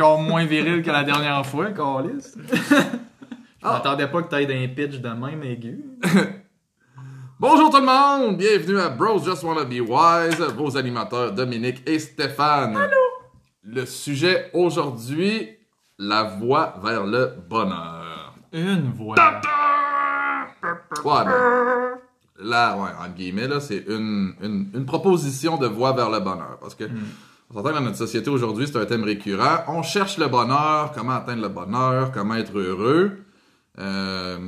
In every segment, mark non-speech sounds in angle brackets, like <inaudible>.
encore moins viril que la dernière fois, Carlis. Je <laughs> m'attendais pas que t'ailles d'un pitch de même aigu. <laughs> Bonjour tout le monde, bienvenue à Bros Just Wanna Be Wise, vos animateurs Dominique et Stéphane. Allô? Le sujet aujourd'hui, la voie vers le bonheur. Une. Ouais, ben, là, ouais, en guillemets, là, c'est une, une, une proposition de voie vers le bonheur. Parce que, on s'entend que dans notre société aujourd'hui, c'est un thème récurrent. On cherche le bonheur, comment atteindre le bonheur, comment être heureux. Euh,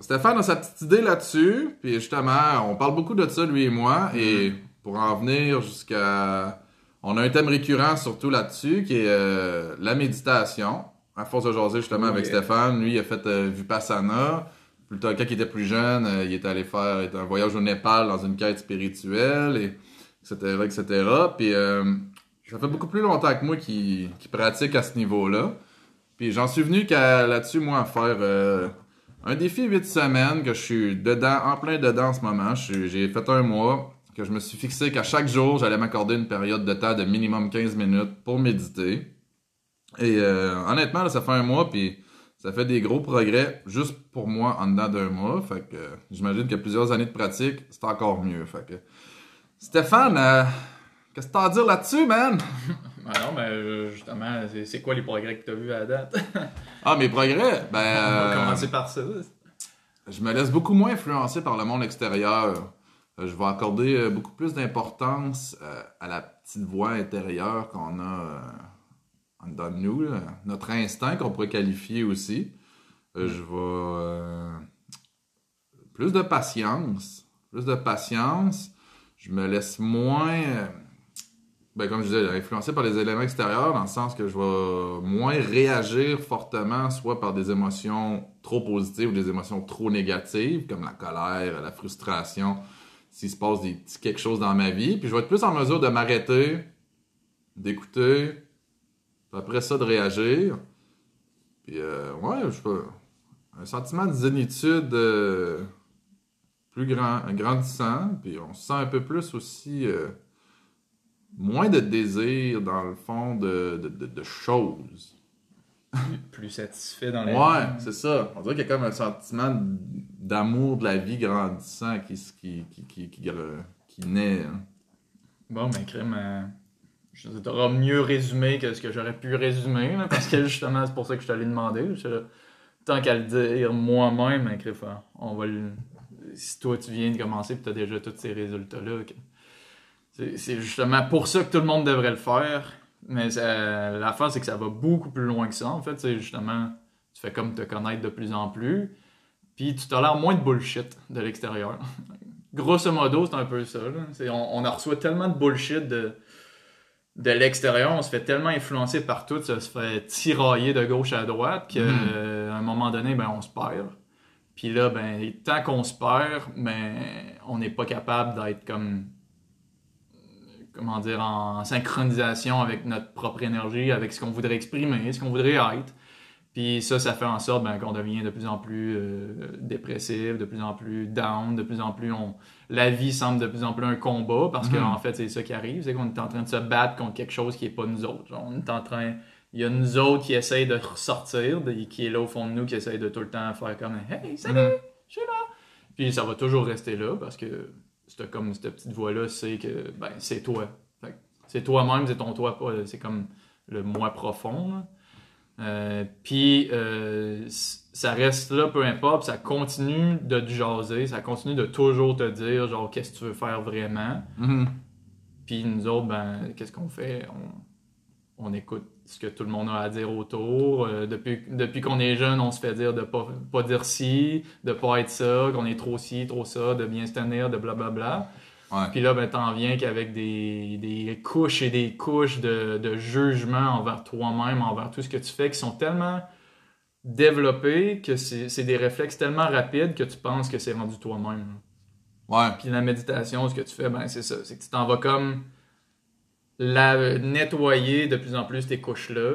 Stéphane a sa petite idée là-dessus, puis justement, on parle beaucoup de ça, lui et moi, et pour en venir jusqu'à... On a un thème récurrent surtout là-dessus, qui est euh, la méditation. À force de jaser justement avec Oui. Stéphane, lui, il a fait euh, Vipassana. Plutôt, quand il était plus jeune, euh, il est allé faire un voyage au Népal dans une quête spirituelle, et etc., etc. Puis euh, ça fait beaucoup plus longtemps que moi qui, pratique à ce niveau-là. Puis j'en suis venu là-dessus, moi, à faire euh, un défi 8 semaines que je suis dedans, en plein dedans en ce moment. J'ai fait un mois que je me suis fixé qu'à chaque jour, j'allais m'accorder une période de temps de minimum 15 minutes pour méditer. Et euh, honnêtement, ça fait un mois, puis ça fait des gros progrès juste pour moi en dedans d'un mois. Fait que j'imagine que plusieurs années de pratique, c'est encore mieux. Fait que Stéphane, euh, qu'est-ce que t'as à dire là-dessus, man? <laughs> Ah non, mais euh, justement, c'est- quoi les progrès que t'as vus à la date? <laughs> Ah, mes progrès? Ben, On va euh, commencer par ça. je me laisse beaucoup moins influencer par le monde extérieur. Euh, Je vais accorder beaucoup plus d'importance à la petite voix intérieure qu'on a en dedans de nous, là. notre instinct qu'on pourrait qualifier aussi. Je vais euh, plus de patience, plus de patience. Je me laisse moins, ben, comme je disais, influencé par les éléments extérieurs, dans le sens que je vais moins réagir fortement, soit par des émotions trop positives ou des émotions trop négatives, comme la colère, la frustration, s'il se passe des petits quelque chose dans ma vie. Puis je vais être plus en mesure de m'arrêter, d'écouter, après ça de réagir. Puis euh, ouais, je pas, un sentiment de zénitude euh, plus grand, grandissant, puis on se sent un peu plus aussi euh, moins de désir dans le fond de, de, de- de choses. Plus, plus satisfait dans la Ouais, vie. c'est ça. On dirait qu'il y a comme un sentiment d'amour de la vie grandissant qui, qui, qui, qui, qui, naît. hein. Bon, mais crème, euh, je t'auras mieux résumé que ce que j'aurais pu résumer, là, parce que justement, c'est pour ça que je t'allais demander. Je- tant qu'à le dire moi-même, hein, crème, on va le... Si toi, tu viens de commencer et tu as déjà tous ces résultats-là, c'est justement pour ça que tout le monde devrait le faire. Mais ça- l'affaire, c'est que ça va beaucoup plus loin que ça. En fait, c'est justement, tu fais comme te connaître de plus en plus, puis tu tolères moins de bullshit de l'extérieur. <laughs> Grosso modo, c'est un peu ça. là. On, on en reçoit tellement de bullshit de, de l'extérieur, on se fait tellement influencer par tout, ça se fait tirailler de gauche à droite qu'à Mhm. un moment donné, ben, on se perd. Puis là, ben, tant qu'on se perd, ben, on n'est pas capable d'être comme comment dire, en synchronisation avec notre propre énergie, avec ce qu'on voudrait exprimer, ce qu'on voudrait être. Puis ça, ça fait en sorte ben, qu'on devient de plus en plus euh, dépressif, de plus en plus down, de plus en plus on... La vie semble de plus en plus un combat parce Mhm. qu'en fait, c'est ça qui arrive, c'est qu'on est en train de se battre contre quelque chose qui est pas nous autres. Genre, on est en train... Il y a nous autres qui essayent de ressortir, de- qui est là au fond de nous, qui essayent de tout le temps faire comme « Hey, salut, Mhm. je suis là! » Puis ça va toujours rester là parce que c'est comme cette petite voix-là, c'est que ben, c'est toi. C'est toi-même, c'est ton toi, pas, c'est comme le moi profond. Euh, puis euh, ça reste là, peu importe, ça continue de te jaser, ça continue de toujours te dire, genre, qu'est-ce que tu veux faire vraiment. Mhm. Puis nous autres, ben, qu'est-ce qu'on fait? On, on écoute ce que tout le monde a à dire autour. Euh, depuis depuis qu'on est jeune, on se fait dire de pas, pas dire ci, de pas être ça, qu'on est trop ci, trop ça, de bien se tenir, de blablabla. Ouais. Puis là, ben, t'en viens qu'avec des, des couches et des couches de, de jugement envers toi-même, envers tout ce que tu fais, qui sont tellement développés que c'est c'est des réflexes tellement rapides que tu penses que c'est rendu toi-même. Ouais. Puis la méditation, ce que tu fais, ben c'est ça. C'est que tu t'en vas comme la, nettoyer de plus en plus tes couches-là.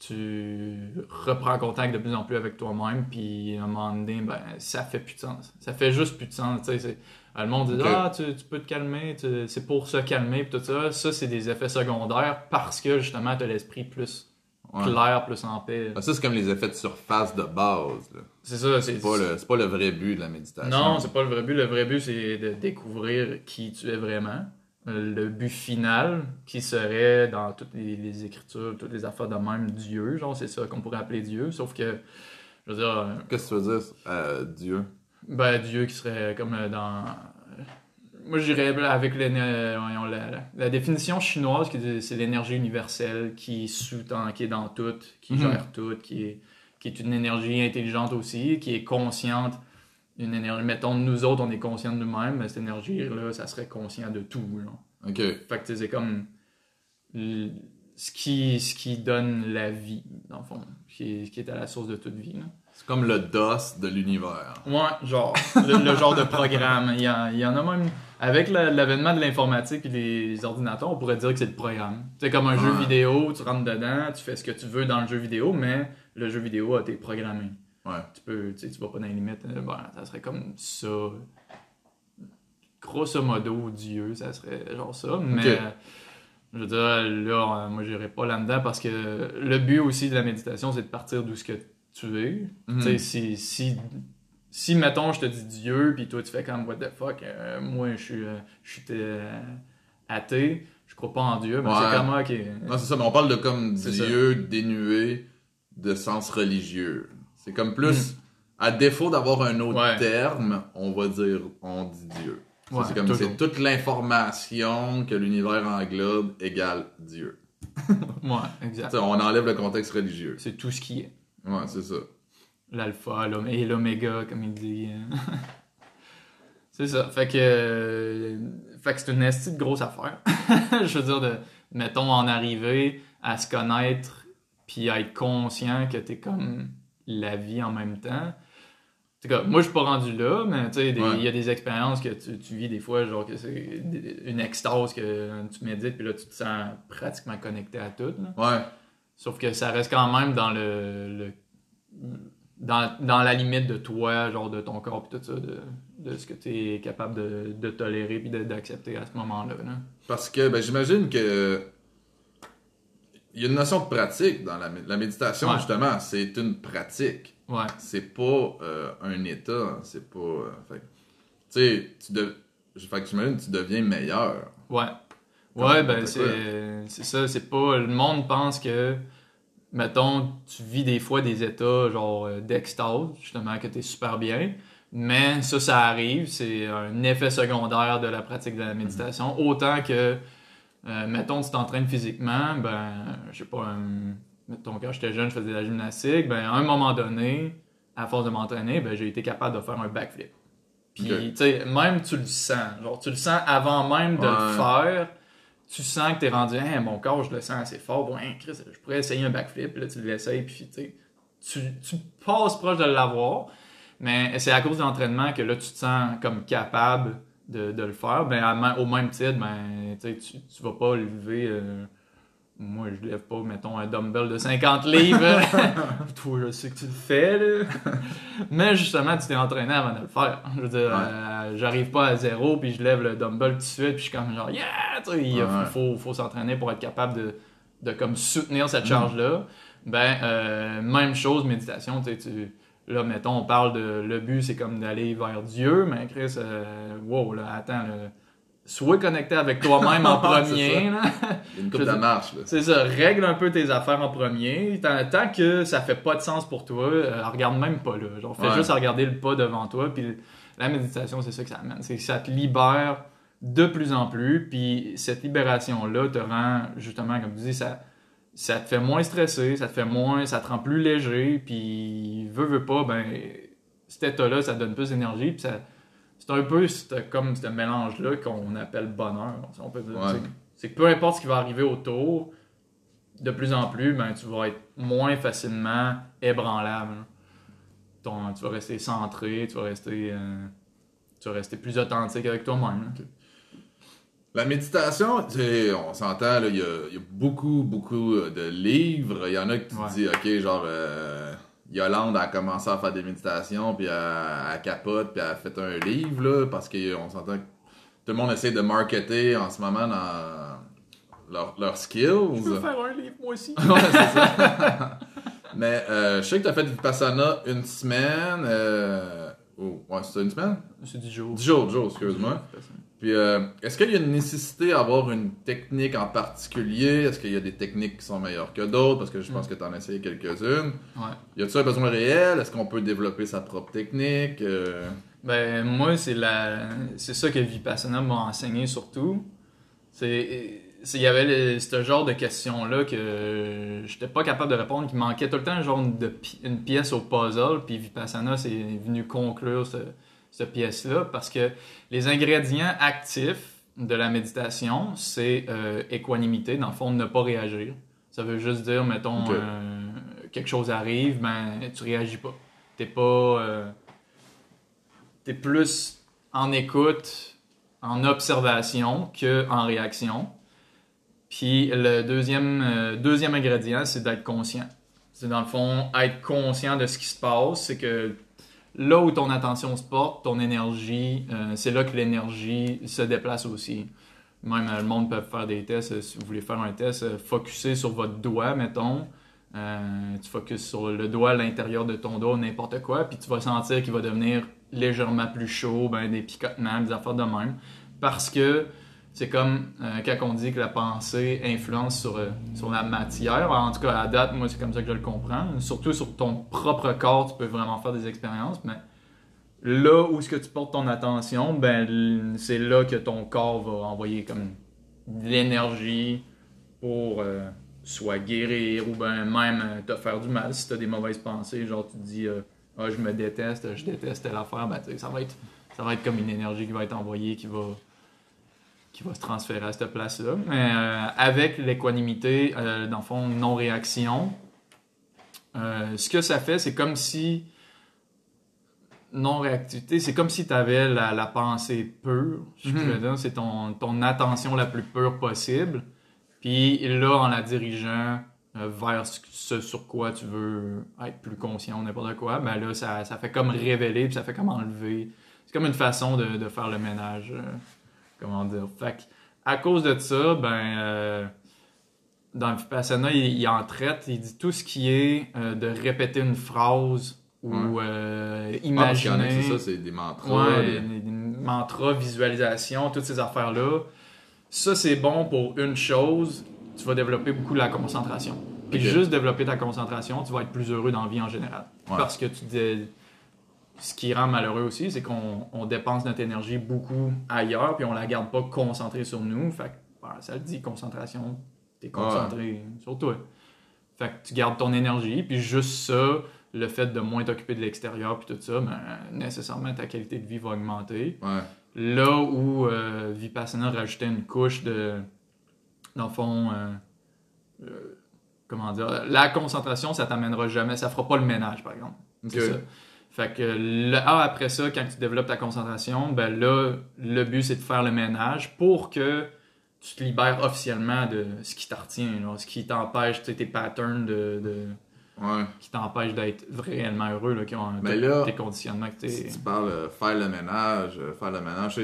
Tu reprends contact de plus en plus avec toi-même, puis à un moment donné, ben, ça fait plus de sens. Ça fait juste plus de sens. c'est- Le monde dit. Ah, tu, tu peux te calmer, tu- c'est pour se calmer, puis tout ça. Ça, c'est des effets secondaires parce que justement, tu as l'esprit plus Ouais. clair, plus en paix. Ah, ça, c'est comme les effets de surface de base. C'est ça, c'est C'est pas, le, c'est pas le vrai but de la méditation. Non, c'est pas le vrai but. Le vrai but, c'est de découvrir qui tu es vraiment. Le but final, qui serait dans toutes les, les écritures, toutes les affaires de même, Dieu, genre, c'est ça qu'on pourrait appeler Dieu. Sauf que, je veux dire, euh, Qu'est-ce que tu veux dire, euh, Dieu? Ben, Dieu qui serait comme euh, dans. Moi, je dirais avec euh, voyons, la, la- la définition chinoise, qui dit- c'est l'énergie universelle qui est sous-tend, qui est dans tout, qui Mhm. gère tout, qui est, qui est une énergie intelligente aussi, qui est consciente. Une énergie, mettons, nous autres, on est conscient de nous-mêmes, mais cette énergie-là, ça serait conscient de tout. Genre. Ok. Fait que c'est comme ce qui, ce qui donne la vie, dans le fond, qui est, qui est à la source de toute vie. là. C'est comme le DOS de l'univers. Ouais, genre, le, le genre de programme. Il y, en, il y en a même. Avec la- l'avènement de l'informatique et des ordinateurs, on pourrait dire que c'est le programme. C'est comme un jeu vidéo, tu rentres dedans, tu fais ce que tu veux dans le jeu vidéo, mais le jeu vidéo a été programmé. Ouais. Tu peux, tu sais, tu vas pas dans les limites. euh, Ben, ça serait comme ça. Grosso modo, Dieu, ça serait genre ça. Mais, je veux dire, là, euh, moi, j'irai pas là-dedans parce que le but aussi de la méditation, c'est de partir d'où ce que tu es. Tu sais, si, si, si, mettons, je te dis Dieu, puis toi, tu fais comme, what the fuck, euh, moi, je suis, je suis athée, je crois pas en Dieu, mais Ouais. c'est comme, ok. Non, c'est ça, mais on parle de comme Dieu dénué de sens religieux. C'est comme plus, Mm. à défaut d'avoir un autre Ouais. terme, on va dire, on dit Dieu. Ouais, c'est comme, c'est toute l'information que l'univers englobe égale Dieu. <laughs> Ouais, exact. On enlève le contexte religieux. C'est tout ce qui est. Ouais, c'est ça. L'alpha et l'oméga, comme il dit. euh. <laughs> c'est ça. Fait que, euh, fait que c'est une esti de grosse affaire. <laughs> je veux dire, de, mettons, en arriver à se connaître puis à être conscient que t'es comme la vie en même temps. Moi, je suis pas rendu là, mais tu sais, des- il Ouais. y a des expériences que tu, tu vis des fois, genre que c'est une extase que tu médites, puis là, tu te sens pratiquement connecté à tout. là. Ouais. Sauf que ça reste quand même dans le, le- dans, dans la limite de toi, genre de ton corps puis tout ça, de, de ce que tu es capable de, de tolérer puis d'accepter à ce moment-là. là. Parce que ben, j'imagine que il y a une notion de pratique dans la, la méditation, Ouais. justement. C'est une pratique. Ouais. C'est pas euh, un état. C'est pas. euh, fait tu sais, tu de... fait que j'imagine tu deviens meilleur. Ouais. Comme Ouais, ben c'est ça, c'est pas. Le monde pense que, mettons, tu vis des fois des états genre euh, d'extase, justement, que t'es super bien. Mais ça, ça arrive, c'est un effet secondaire de la pratique de la méditation. Autant que, euh, mettons, tu t'entraînes physiquement, ben, je sais pas, un- mettons, quand j'étais jeune, je faisais de la gymnastique, ben, à un moment donné, à force de m'entraîner, ben, j'ai été capable de faire un backflip. Puis, tu sais, même tu le sens. Genre, tu le sens avant même de le faire. Tu sens que t'es rendu, Hein, mon corps, je le sens assez fort. Bon, hein, Chris, je pourrais essayer un backflip. Puis là, tu l'essayes, puis tu sais, tu, tu passes proche de l'avoir. Mais c'est à cause de l'entraînement que là, tu te sens comme capable de, de le faire. Ben, à au même titre, ben, tu tu vas pas lever. euh, moi, je lève pas, mettons, un dumbbell de 50 livres. <laughs> Toi, je sais que tu le fais, là. Mais justement, tu t'es entraîné avant de le faire. Je veux dire, Ouais. euh, j'arrive pas à zéro, puis je lève le dumbbell tout de suite, puis je suis comme genre, yeah! Tu sais, il Ouais. faut, faut s'entraîner pour être capable de, de comme soutenir Mm. cette charge-là. Ben, euh, même chose, méditation, tu sais, tu- Là, mettons, on parle de. Le but, c'est comme d'aller vers Dieu, mais Chris, euh, wow, là, attends, là, sois connecté avec toi-même en <laughs> premier, là. Une coupe de marche, là. C'est ça, règle un peu tes affaires en premier. Tant, tant que ça fait pas de sens pour toi, euh, regarde même pas là. Genre, fais Ouais. juste à regarder le pas devant toi. Puis la méditation, c'est ça que ça amène. C'est que ça te libère de plus en plus. Puis cette libération-là te rend, justement, comme tu dis, ça, ça te fait moins stressé, ça te fait moins, ça te rend plus léger. Puis veut, veut pas, ben, cet état-là, ça te donne plus d'énergie. Puis ça. C'est un peu comme ce mélange-là qu'on appelle bonheur. si On peut dire. Ouais. C'est- que peu importe ce qui va arriver autour, de plus en plus, ben, tu vas être moins facilement ébranlable. Ton- tu vas rester centré, tu vas rester, euh, tu vas rester plus authentique avec toi-même. La méditation, tu sais, on s'entend, il y a, il y a beaucoup, beaucoup euh, de livres. Il y en a que tu Ouais. te dis, OK, genre, euh, Yolande a commencé à faire des méditations, puis elle, capote, puis elle a fait un livre, là, parce qu'on s'entend que tout le monde essaie de marketer en ce moment dans, leur, leurs skills. Je veux faire un livre, moi aussi? <laughs> ouais, c'est ça. <laughs> Mais euh, je sais que tu as fait Vipassana une semaine. Euh... Oh, ouais, c'était une semaine? C'est 10 jours. 10 jours, 10 jours, excuse-moi. Puis, euh, est-ce qu'il y a une nécessité à avoir une technique en particulier? Est-ce qu'il y a des techniques qui sont meilleures que d'autres? Parce que je pense que tu en as essayé quelques-unes. Ouais. Y a-t-il un besoin réel? Est-ce qu'on peut développer sa propre technique? Euh, Ben, moi, c'est la... c'est ça que Vipassana m'a enseigné surtout. C'est... c'est- Il y avait le- ce genre de questions-là que j'étais pas capable de répondre, qui manquait tout le temps genre de pi- une pièce au puzzle, puis Vipassana c'est venu conclure ce, cette pièce-là parce que les ingrédients actifs de la méditation, c'est euh, équanimité, dans le fond, ne pas réagir. Ça veut juste dire, mettons, euh, quelque chose arrive, ben tu réagis pas. T'es pas. euh, t'es plus en écoute, en observation que en réaction. Puis le deuxième, euh, deuxième ingrédient, c'est d'être conscient. C'est dans le fond être conscient de ce qui se passe. C'est que là où ton attention se porte, ton énergie, euh, c'est là que l'énergie se déplace aussi. Même euh, le monde peut faire des tests. euh, Si vous voulez faire un test, focuser sur votre doigt, mettons. Tu focuses sur le doigt l'intérieur de ton doigt, n'importe quoi, puis tu vas sentir qu'il va devenir légèrement plus chaud, ben, des picotements, des affaires de même. Parce que c'est comme euh, quand on dit que la pensée influence sur, euh, sur la matière. En tout cas, à date, moi, c'est comme ça que je le comprends. Surtout sur ton propre corps, tu peux vraiment faire des expériences, mais là où est-ce que tu portes ton attention, ben, c'est là que ton corps va envoyer comme de l'énergie pour euh, soit guérir ou ben même te faire du mal si tu as des mauvaises pensées. Genre, tu te dis, ah, je me déteste, je déteste telle affaire, ben, ça va être ça va être comme une énergie qui va être envoyée, qui va qui va se transférer à cette place-là. Mais euh, avec l'équanimité, euh, dans le fond, non-réaction, euh, ce que ça fait, c'est comme si non-réactivité, c'est comme si tu avais la, la pensée pure, je dire, c'est ton, ton attention la plus pure possible. Puis là, en la dirigeant vers ce, sur quoi tu veux être plus conscient ou n'importe quoi, ben là, ça, ça fait comme révéler, puis ça fait comme enlever. C'est comme une façon de, de faire le ménage. Euh, comment dire. Fait que, à cause de ça, ben, euh, dans le Vipassana, il, il en traite, il dit tout ce qui est euh, de répéter une phrase ou euh, Ah, en a imaginer. qui, c'est ça, c'est des mantras. Ouais, des- des, des mantras, visualisation, toutes ces affaires-là. Ça, c'est bon pour une chose, tu vas développer beaucoup la concentration. Puis juste développer ta concentration, tu vas être plus heureux dans la vie en général. Ouais. Parce que tu ce qui rend malheureux aussi, c'est qu'on on dépense notre énergie beaucoup ailleurs, puis on la garde pas concentrée sur nous. Fait que, ben, ça le dit, concentration, t'es concentré sur toi. Fait que tu gardes ton énergie, puis juste ça, le fait de moins t'occuper de l'extérieur, puis tout ça, ben, nécessairement ta qualité de vie va augmenter. Ouais. Là où euh, Vipassana rajoutait une couche de. Dans le fond. euh, euh, comment dire La concentration, ça t'amènera jamais. Ça fera pas le ménage, par exemple. C'est ça. Fait que là, ah, après ça, quand tu développes ta concentration, ben là, le but c'est de faire le ménage pour que tu te libères officiellement de ce qui t'artient, ce qui t'empêche, tu sais, tes patterns de, de- Ouais. qui t'empêchent d'être réellement heureux, là, qui ont tous là, tes conditionnements que Si tu parles euh, faire le ménage, euh, faire le ménage,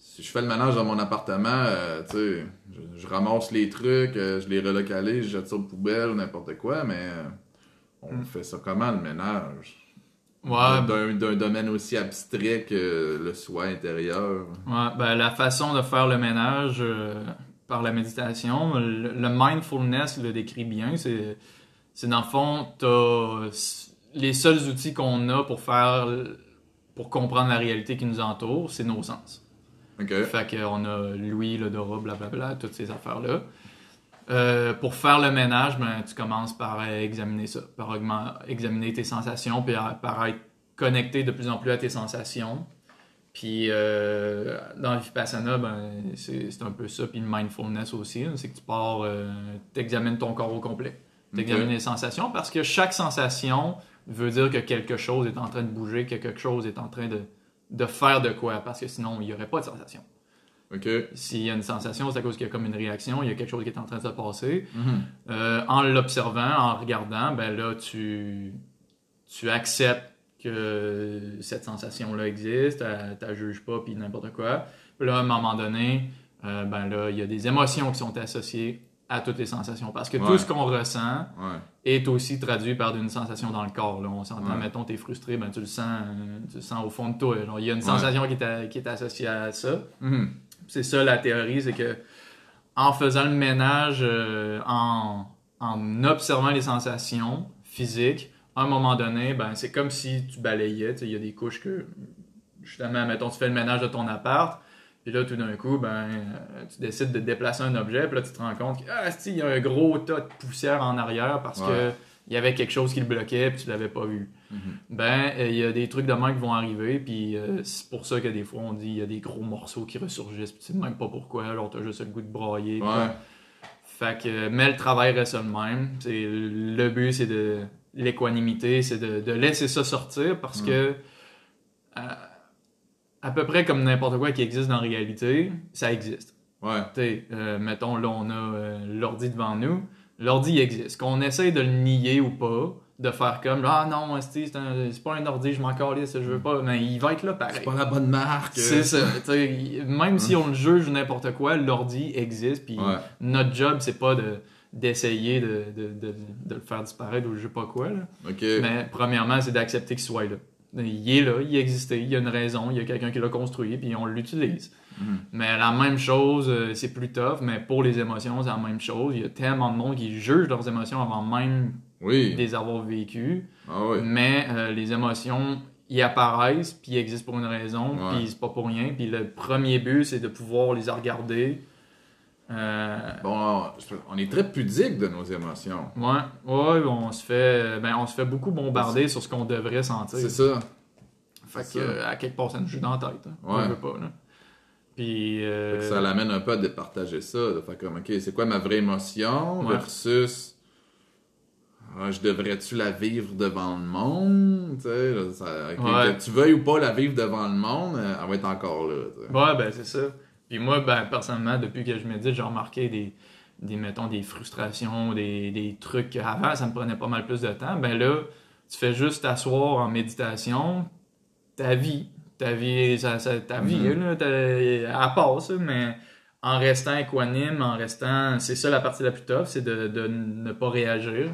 si je fais le ménage dans mon appartement, euh, tu sais, je, je ramasse les trucs, euh, je les relocalise, je jette ça aux poubelles, n'importe quoi, mais on Mm. fait ça comment le ménage? Ouais, D'un d'un domaine aussi abstrait que le soi intérieur. Ouais, ben, la façon de faire le ménage euh, par la méditation, le, le mindfulness le décrit bien. C'est, c'est dans le fond, t'as les seuls outils qu'on a pour faire, pour comprendre la réalité qui nous entoure, c'est nos sens. Ok. Fait qu'on a l'ouïe, l'odorat, blablabla, toutes ces affaires-là. Euh, pour faire le ménage, ben, tu commences par examiner ça, par examiner tes sensations, puis à- par être connecté de plus en plus à tes sensations. Puis euh, dans le Vipassana, ben, c'est un peu ça, puis le mindfulness aussi, hein, c'est que tu pars, euh, t'examines ton corps au complet. T'examines Ok. les sensations, parce que chaque sensation veut dire que quelque chose est en train de bouger, que quelque chose est en train de, de faire de quoi, parce que sinon, il n'y aurait pas de sensation. Ok. S'il y a une sensation, c'est à cause qu'il y a comme une réaction, il y a quelque chose qui est en train de se passer. Mhm. Euh, en l'observant, en regardant, ben là, tu, tu acceptes que cette sensation-là existe, tu la juges pas, puis n'importe quoi. Puis là, à un moment donné, euh, ben là, il y a des émotions qui sont associées à toutes les sensations. Parce que tout ce qu'on ressent Ouais. est aussi traduit par une sensation dans le corps. Là. On s'entend, Ouais. mettons, t'es frustré, ben tu le sens, euh, tu le sens au fond de toi. Genre, il y a une sensation qui est, qui est associée à ça. Mhm. C'est ça la théorie, c'est que en faisant le ménage, euh, en, en observant les sensations physiques, à un moment donné, ben, c'est comme si tu balayais. Il y a des couches que, justement, mettons, tu fais le ménage de ton appart, puis là, tout d'un coup, ben, euh, tu décides de déplacer un objet, puis là, tu te rends compte que, ah, y a un gros tas de poussière en arrière parce que. Il y avait quelque chose qui le bloquait, puis tu l'avais pas vu. Mhm. Ben, euh, il y a des trucs de même qui vont arriver, puis euh, c'est pour ça que des fois on dit il y a des gros morceaux qui ressurgissent, puis tu sais même pas pourquoi, alors t'as juste le goût de brailler. Ouais. Fait que, euh, mais le travail reste le même. C'est, le but, c'est de l'équanimité, c'est de, de laisser ça sortir parce Mm. que, à peu près comme n'importe quoi qui existe dans la réalité, ça existe. Ouais. Euh, mettons, là, on a euh, l'ordi devant nous. L'ordi existe. Qu'on essaye de le nier ou pas, de faire comme Ah non, c'est, pas un ordi, je m'en calisse, je veux pas. Mais il va être là pareil. C'est pas la bonne marque. C'est ça. Même si on le juge n'importe quoi, l'ordi existe. Puis Ouais. notre job, c'est pas de d'essayer de, de, de, de le faire disparaître ou je sais pas quoi. Là. Mais premièrement, c'est d'accepter qu'il soit là. Il est là, il existait, il y a une raison, il y a quelqu'un qui l'a construit, puis on l'utilise. Mhm. Mais la même chose, euh, c'est plus tough, mais pour les émotions, c'est la même chose. Il y a tellement de monde qui juge leurs émotions avant même Oui. de les avoir vécues. Ah oui. Mais euh, les émotions, ils apparaissent, puis ils existent pour une raison, Ouais. puis c'est pas pour rien. Puis le premier but, c'est de pouvoir les regarder. Euh, Bon, on est très pudique de nos émotions. ouais, ouais, on se fait, ben, on se fait beaucoup bombarder sur ce qu'on devrait sentir. C'est ça. Fait que, ça. à quelque part, ça nous joue dans la tête. Hein. Ouais. On veut pas, là. Puis, euh, ça l'amène un peu à départager ça. De faire comme, ok, c'est quoi ma vraie émotion Ouais. versus. ah, je devrais-tu la vivre devant le monde? Là, ça- Ouais. que tu veuilles ou pas la vivre devant le monde, euh, elle va être encore là. tu sais. Ouais, ben c'est ça. Puis moi, ben personnellement, depuis que je médite, j'ai remarqué des, des mettons, des frustrations, des, des trucs qu'avant, ça me prenait pas mal plus de temps. Ben là, tu fais juste t'asseoir en méditation, ta vie, ta vie, ça, ça- ta vie, Mhm. là, t'as- elle passe, mais en restant équanime, en restant, c'est ça la partie la plus tough, c'est de, de ne pas réagir.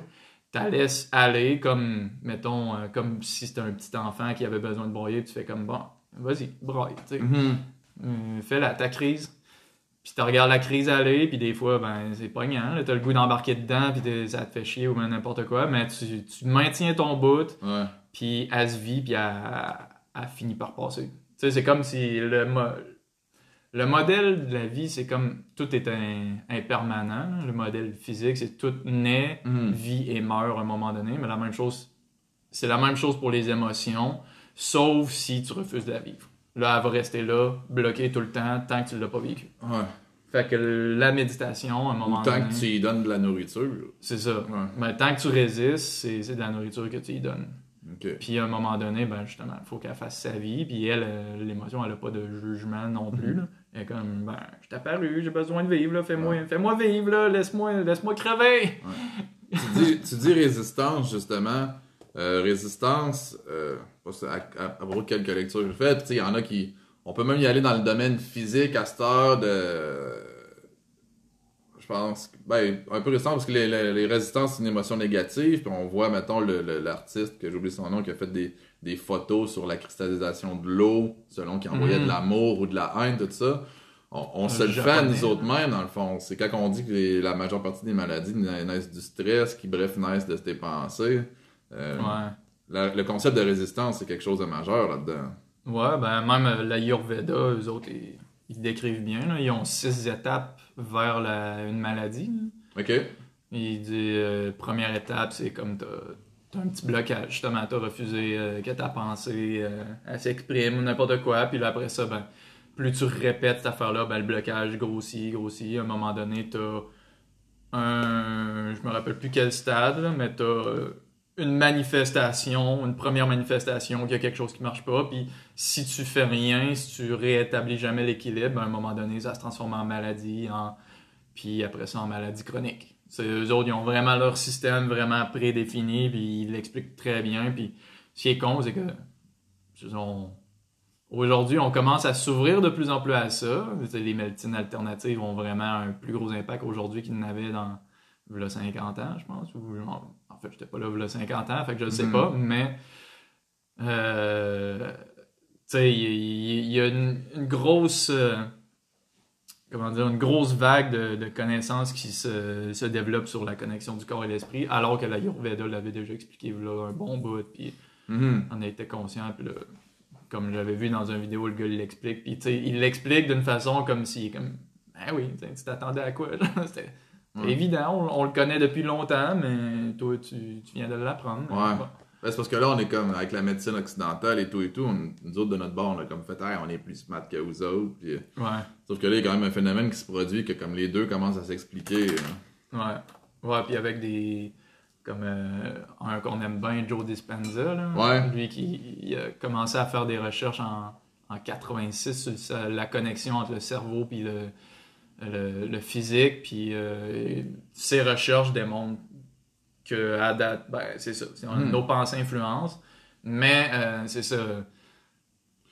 Tu laisses aller comme, mettons, euh, comme si c'était un petit enfant qui avait besoin de broyer, tu fais comme, bon, vas-y, broye, tu sais. Mhm. Euh, fais la, ta crise. Puis tu regardes la crise aller, puis des fois, ben, c'est pognant. T'as le goût d'embarquer dedans, puis ça te fait chier ou n'importe quoi. Mais tu, tu maintiens ton bout, puis elle se vit, puis elle, elle finit par passer. Tu sais, c'est comme si le, mo- le modèle de la vie, c'est comme tout est un- impermanent. Le modèle physique, c'est tout naît, Mhm. vit et meurt à un moment donné. Mais la même chose, c'est la même chose pour les émotions, sauf si tu refuses de la vivre. Là, elle va rester là, bloquée tout le temps, tant que tu ne l'as pas vécu. Ouais. Fait que la méditation, à un moment Ou tant donné, que tu y donnes de la nourriture. c'est ça. Ouais. Mais tant que tu résistes, c'est de la nourriture que tu y donnes. Ok. Puis à un moment donné, ben justement, il faut qu'elle fasse sa vie. Puis elle, euh, l'émotion, elle a pas de jugement non plus. là. Elle est comme, ben, je t'ai j'ai besoin de vivre, là, fais-moi fais-moi vivre, là, laisse-moi laisse crever. tu, dis, tu dis résistance, justement. Euh, résistance, euh, à, à, à propos de quelques lectures que j'ai faites, il y en a qui. On peut même y aller dans le domaine physique à cette heure de. Pense. Ben, un peu récent parce que les, les, les résistances, c'est une émotion négative. Puis on voit, mettons, l'artiste, que j'oublie son nom, qui a fait des, des photos sur la cristallisation de l'eau, selon qu'il envoyait de l'amour ou de la haine, tout ça. On, on se le fait à nous autres mêmes, dans le fond. C'est quand on dit que les- la majeure partie des maladies na- naissent du stress, qui, bref, naissent de tes pensées. Euh, Ouais. la- le concept de résistance, c'est quelque chose de majeur là-dedans. Ouais, ben même euh, l'Ayurveda, eux autres, ils, ils décrivent bien. Là. Ils ont six étapes vers la- une maladie. là. OK? Il dit euh, première étape, c'est comme t'as t'as un petit blocage. Justement, t'as refusé euh, que ta pensée euh, elle s'exprime ou n'importe quoi. Puis là, après ça, ben, plus tu répètes cette affaire-là, ben, le blocage grossit, grossit. À un moment donné, t'as un. Je me rappelle plus quel stade, là, mais t'as euh, une manifestation, une première manifestation qu'il y a quelque chose qui marche pas. Puis si tu fais rien, si tu réétablis jamais l'équilibre, à un moment donné, ça se transforme en maladie, en puis après ça en maladie chronique. C'est eux autres, ils ont vraiment leur système vraiment prédéfini, puis ils l'expliquent très bien. Puis ce qui est con, c'est que on, Aujourd'hui, on commence à s'ouvrir de plus en plus à ça. Les médecines alternatives ont vraiment un plus gros impact aujourd'hui qu'ils n'avaient dans le 50 ans, je pense. en fait, j'étais pas là le 50 ans, fait que je ne sais Mhm. pas, mais euh, tu sais, il y, a une, une grosse euh, comment dire, une grosse vague de, de connaissances qui se, se développe sur la connexion du corps et l'esprit, alors que la Ayurveda l'avait déjà expliqué là, un bon bout, puis Mhm. on était conscient, puis là, comme j'avais vu dans une vidéo, le gars l'explique, puis tu sais, il l'explique d'une façon comme si, comme, ben oui, tu t'attendais à quoi, <laughs> Ouais. évident, on, on le connaît depuis longtemps, mais toi, tu, tu viens de l'apprendre. Ouais. Ben, c'est parce que là, on est comme avec la médecine occidentale et tout et tout. on- nous autres, de notre bord, on a comme fait, Hey, on est plus smart que vous autres. Puis, Ouais, sauf que là, il y a quand même un phénomène qui se produit que comme les deux commencent à s'expliquer. euh. ouais. Ouais, puis avec des. Comme euh, un qu'on aime bien, Joe Dispenza, là, Ouais. lui qui il a commencé à faire des recherches en, en 86 sur la connexion entre le cerveau puis le, le, le physique, puis euh, ses recherches démontrent que à date, ben, c'est ça, c'est Hmm. nos pensées influencent, mais euh, c'est ça.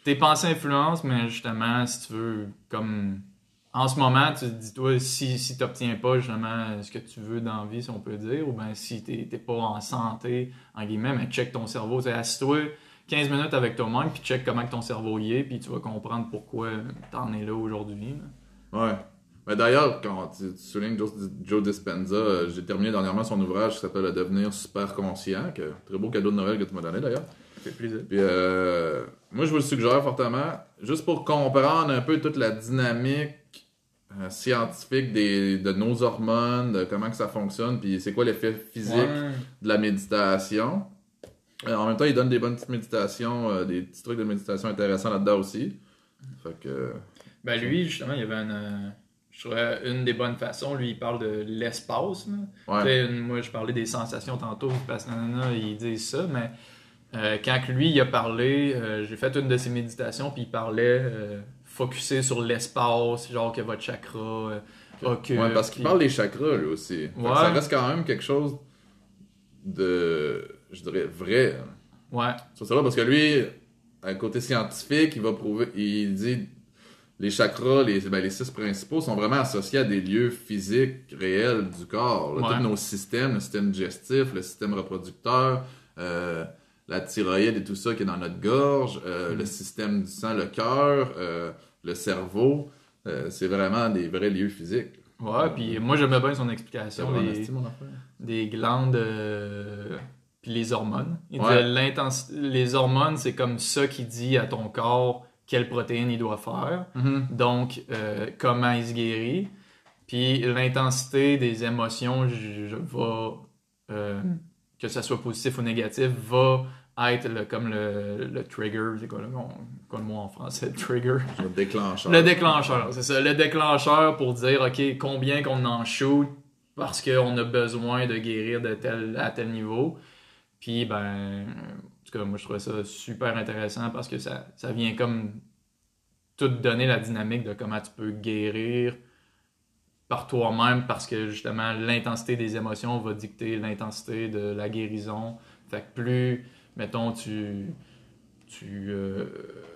Tes pensées influencent, mais justement, si tu veux, comme en ce moment, tu te dis, toi, si, si tu n'obtiens pas justement ce que tu veux dans la vie, si on peut dire, ou bien si tu n'es pas en santé, en guillemets, mais check ton cerveau. C'est assis-toi 15 minutes avec toi-même, puis check comment ton cerveau y est, puis tu vas comprendre pourquoi tu en es là aujourd'hui. Ouais. Mais d'ailleurs, quand tu, tu soulignes Joe, Joe Dispenza, euh, j'ai terminé dernièrement son ouvrage qui s'appelle Le devenir super conscient, que très beau cadeau de Noël que tu m'as donné d'ailleurs. Ça fait plaisir. Puis euh, moi, je vous le suggère fortement, juste pour comprendre un peu toute la dynamique euh, scientifique des, de nos hormones, de comment que ça fonctionne, puis c'est quoi l'effet physique Ouais. de la méditation. Euh, en même temps, il donne des bonnes petites méditations, euh, des petits trucs de méditation intéressants là-dedans aussi. Fait que... Ben lui, justement, il y avait euh, je trouvais une des bonnes façons. Lui, il parle de l'espace. Ouais. Moi, je parlais des sensations tantôt, parce que nanana, ils disent ça, mais euh, quand lui, il a parlé, euh, j'ai fait une de ses méditations, puis il parlait euh, focusé sur l'espace, genre que votre chakra euh. Ouais, parce qu'il puis- parle des chakras, lui aussi. Ouais. Ça reste quand même quelque chose de, je dirais, vrai. Ouais, parce que lui, à côté scientifique, il va prouver, il dit les chakras, les, ben, les six principaux, sont vraiment associés à des lieux physiques réels du corps. là. Ouais. Tous nos systèmes, le système digestif, le système reproducteur, euh, la thyroïde et tout ça qui est dans notre gorge, euh, Mm. le système du sang, le cœur, euh, le cerveau, c'est vraiment des vrais lieux physiques. ouais, puis moi, j'aimais bien son explication des, esti, mon affaire. des glandes, puis les hormones. Il Ouais. disait l'intensi- les hormones, c'est comme ça qui dit à ton corps quelle protéine il doit faire. Donc, euh, comment il se guérit. Puis l'intensité des émotions, je, je vais, euh, que ça soit positif ou négatif, va être le- comme le, le trigger. C'est quoi, le- quoi le mot en français? Le trigger? Le déclencheur. Le déclencheur, c'est ça. Le déclencheur pour dire, OK, combien qu'on en shoot parce qu'on a besoin de guérir de tel, à tel niveau. Puis, ben, en tout cas, moi, je trouvais ça super intéressant parce que ça, ça vient comme tout donner la dynamique de comment tu peux guérir par toi-même parce que justement, l'intensité des émotions va dicter l'intensité de la guérison. Fait que plus, mettons, tu, tu euh,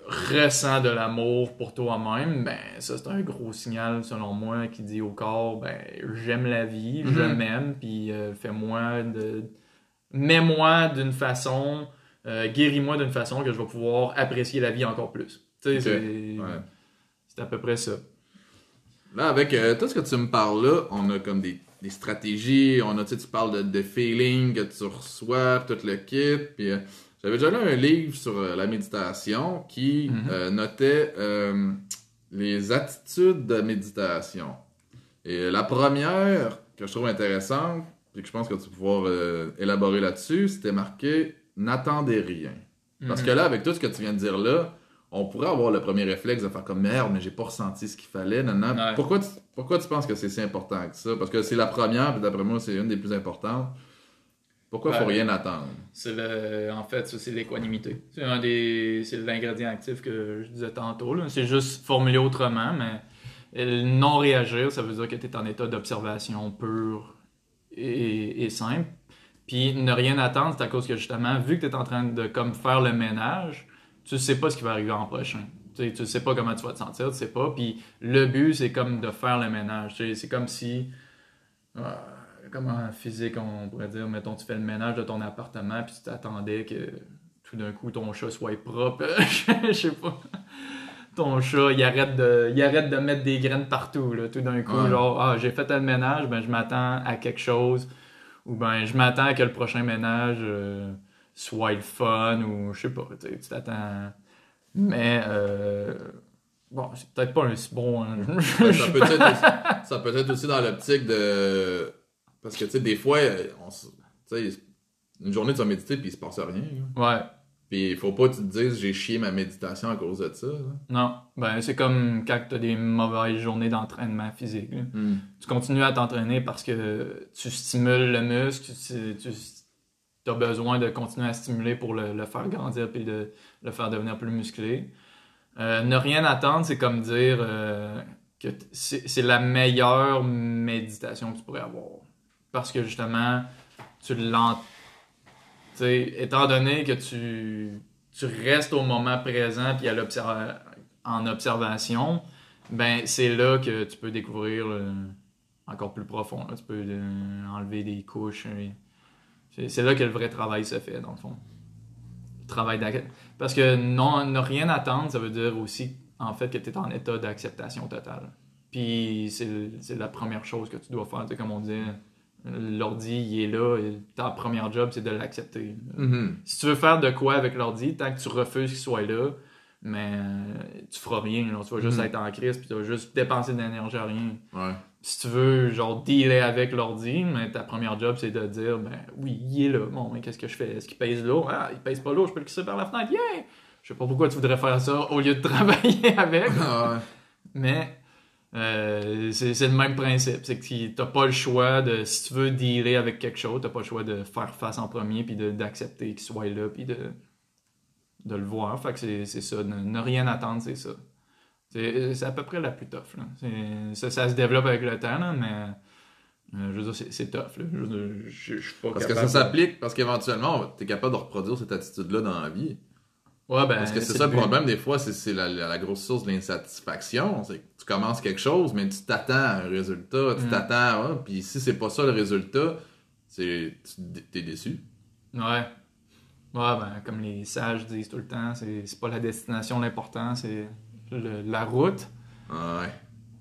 ressens de l'amour pour toi-même, ben ça c'est un gros signal selon moi qui dit au corps, ben j'aime la vie, je Mhm. m'aime, puis euh, fais-moi de... Mets-moi d'une façon, euh, guéris-moi d'une façon que je vais pouvoir apprécier la vie encore plus. C'est Ouais. à peu près ça. Là, avec euh, tout ce que tu me parles là, on a comme des, des stratégies, on a, tu parles de, de feeling que tu reçois, tout le kit, puis euh, j'avais déjà lu un livre sur la méditation qui Mhm. euh, notait les attitudes de méditation. Et la première que je trouve intéressante, puis que je pense que tu vas pouvoir élaborer là-dessus, c'était marqué « N'attendez rien ». Parce Mhm. que là, avec tout ce que tu viens de dire là, on pourrait avoir le premier réflexe de faire comme merde, mais j'ai pas ressenti ce qu'il fallait. Ouais. Pourquoi, tu, pourquoi tu penses que c'est si important que ça? Parce que c'est la première, puis d'après moi, c'est une des plus importantes. Pourquoi faut Ben, rien attendre? C'est le, en fait, c'est l'équanimité. C'est un des, c'est l'ingrédient actif que je disais tantôt. C'est juste formulé autrement, mais non réagir, ça veut dire que tu es en état d'observation pure et, et simple. Puis ne rien attendre, c'est à cause que justement, vu que tu es en train de comme faire le ménage, tu sais pas ce qui va arriver en prochain. Tu sais, tu sais pas comment tu vas te sentir, tu sais pas. Puis le but, c'est comme de faire le ménage. Tu sais, C'est comme si. euh, comme en physique, on pourrait dire, mettons, tu fais le ménage de ton appartement, puis tu t'attendais que tout d'un coup ton chat soit propre. <laughs> Je sais pas. Ton chat, il arrête, de, il arrête de mettre des graines partout. Là. Tout d'un coup, Ouais. genre, ah, j'ai fait un ménage, ben je m'attends à quelque chose. Ou ben, je m'attends à que le prochain ménage euh, soit le fun, ou je sais pas, tu t'attends. Mais, euh, bon, c'est peut-être pas un si bon. hein. <laughs> Ben, ça, peut être aussi, ça peut être aussi dans l'optique de. Parce que, tu sais, des fois, on, s- tu sais, une journée, tu vas méditer puis il se passe rien. ouais. Puis il faut pas que tu te dises j'ai chié ma méditation à cause de ça. là. Non, ben c'est comme quand tu as des mauvaises journées d'entraînement physique. Hmm. Tu continues à t'entraîner parce que tu stimules le muscle, tu, as besoin de continuer à stimuler pour le, le faire grandir puis de le faire devenir plus musclé. Euh, ne rien attendre, c'est comme dire euh, que c'est la meilleure méditation que tu pourrais avoir. Parce que justement, tu l'entends. Étant donné que tu, tu restes au moment présent puis à en observation, ben c'est là que tu peux découvrir encore plus profond. là. Tu peux euh, enlever des couches. et- C'est là que le vrai travail se fait, dans le fond. Le travail Parce que non, ne rien attendre, ça veut dire aussi, en fait, que tu es en état d'acceptation totale. Puis c'est la première chose que tu dois faire. Comme on dit, l'ordi, il est là, et ta première job, c'est de l'accepter. Mhm. Si tu veux faire de quoi avec l'ordi, tant que tu refuses qu'il soit là, mais euh, tu feras rien. Tu vas juste Mhm. être en crise, puis tu vas juste dépenser de l'énergie à rien. Ouais. Si tu veux, genre, dealer avec l'ordi, mais ta première job, c'est de dire, ben oui, il est là. Bon, mais qu'est-ce que je fais? Est-ce qu'il pèse l'eau? Ah, il pèse pas l'eau, je peux le crisser par la fenêtre. Yeah! Je sais pas pourquoi tu voudrais faire ça au lieu de <laughs> travailler avec. Ah. Mais euh, c'est le même principe. C'est que tu- t'as pas le choix de. Si tu veux dealer avec quelque chose, t'as pas le choix de faire face en premier, puis d'accepter qu'il soit là, puis de, de le voir. Fait que c'est ça. Ne, ne rien attendre, c'est ça. C'est à peu près la plus tough. Là. Ça, ça se développe avec le temps, là, mais. euh, je veux dire, c'est- tough. Là. Je, veux dire, je, je suis pas Parce que ça s'applique, parce qu'éventuellement, t'es capable de reproduire cette attitude-là dans la vie. Ouais, ben, Parce que c'est ça le problème, des fois, c'est c'est la, la- la grosse source de l'insatisfaction. C'est que tu commences quelque chose, mais tu t'attends à un résultat, tu Mm. t'attends à. Puis si c'est pas ça le résultat, c'est tu t'es déçu. Ouais. Ouais, ben, comme les sages disent tout le temps, c'est c'est pas la destination l'important, c'est le- la route. Ah ouais.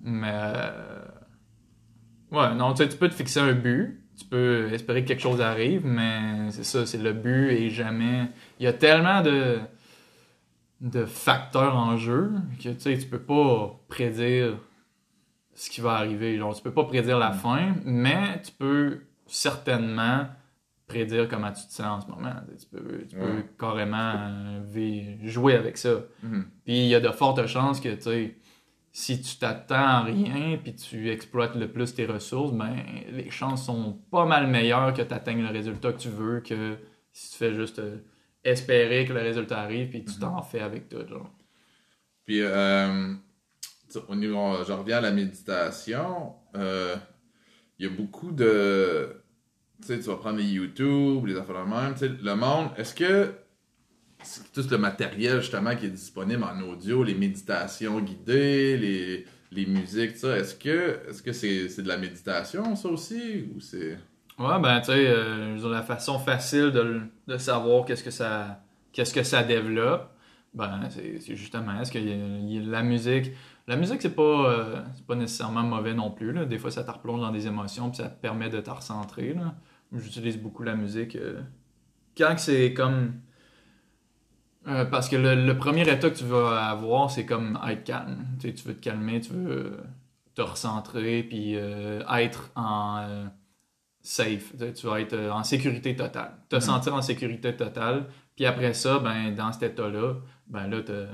Mais. euh, Ouais, non, tu sais, tu peux te fixer un but, tu peux espérer que quelque chose arrive, mais c'est ça, c'est le but et jamais. Il y a tellement de de facteurs en jeu que tu sais, tu peux pas prédire ce qui va arriver. Genre, tu peux pas prédire la fin, mais tu peux certainement prédire comment tu te sens en ce moment. Tu peux, tu peux Ouais. carrément euh, jouer avec ça. Mhm. Puis il y a de fortes chances que, tu sais, si tu t'attends à rien puis tu exploites le plus tes ressources, ben les chances sont pas mal meilleures que tu atteignes le résultat que tu veux que si tu fais juste euh, espérer que le résultat arrive puis tu t'en fais avec tout, genre. Puis, euh, au niveau, je reviens à la méditation. euh, Il y a beaucoup de. Tu sais, tu vas prendre les YouTube, les affaires de même. Tu sais, le monde, est-ce que c'est tout le matériel justement qui est disponible en audio, les méditations guidées, les, les musiques, ça, est-ce que est-ce que c'est c'est de la méditation ça aussi ou c'est Ouais, ben tu sais, euh, la façon facile de, de savoir qu'est-ce que ça qu'est-ce que ça développe, ben c'est justement est-ce que la musique? La musique c'est pas euh, pas nécessairement mauvais non plus là. Des fois ça te replonge dans des émotions puis ça te permet de te recentrer. J'utilise beaucoup la musique euh, quand c'est comme euh, parce que le, le premier état que tu vas avoir, c'est comme être calme. Tu, sais, tu veux te calmer, tu veux te recentrer, puis être en safe. Tu, tu vas être euh, en sécurité totale. Te sentir en sécurité totale. Puis après ça, ben, dans cet état-là, ben là, t'as-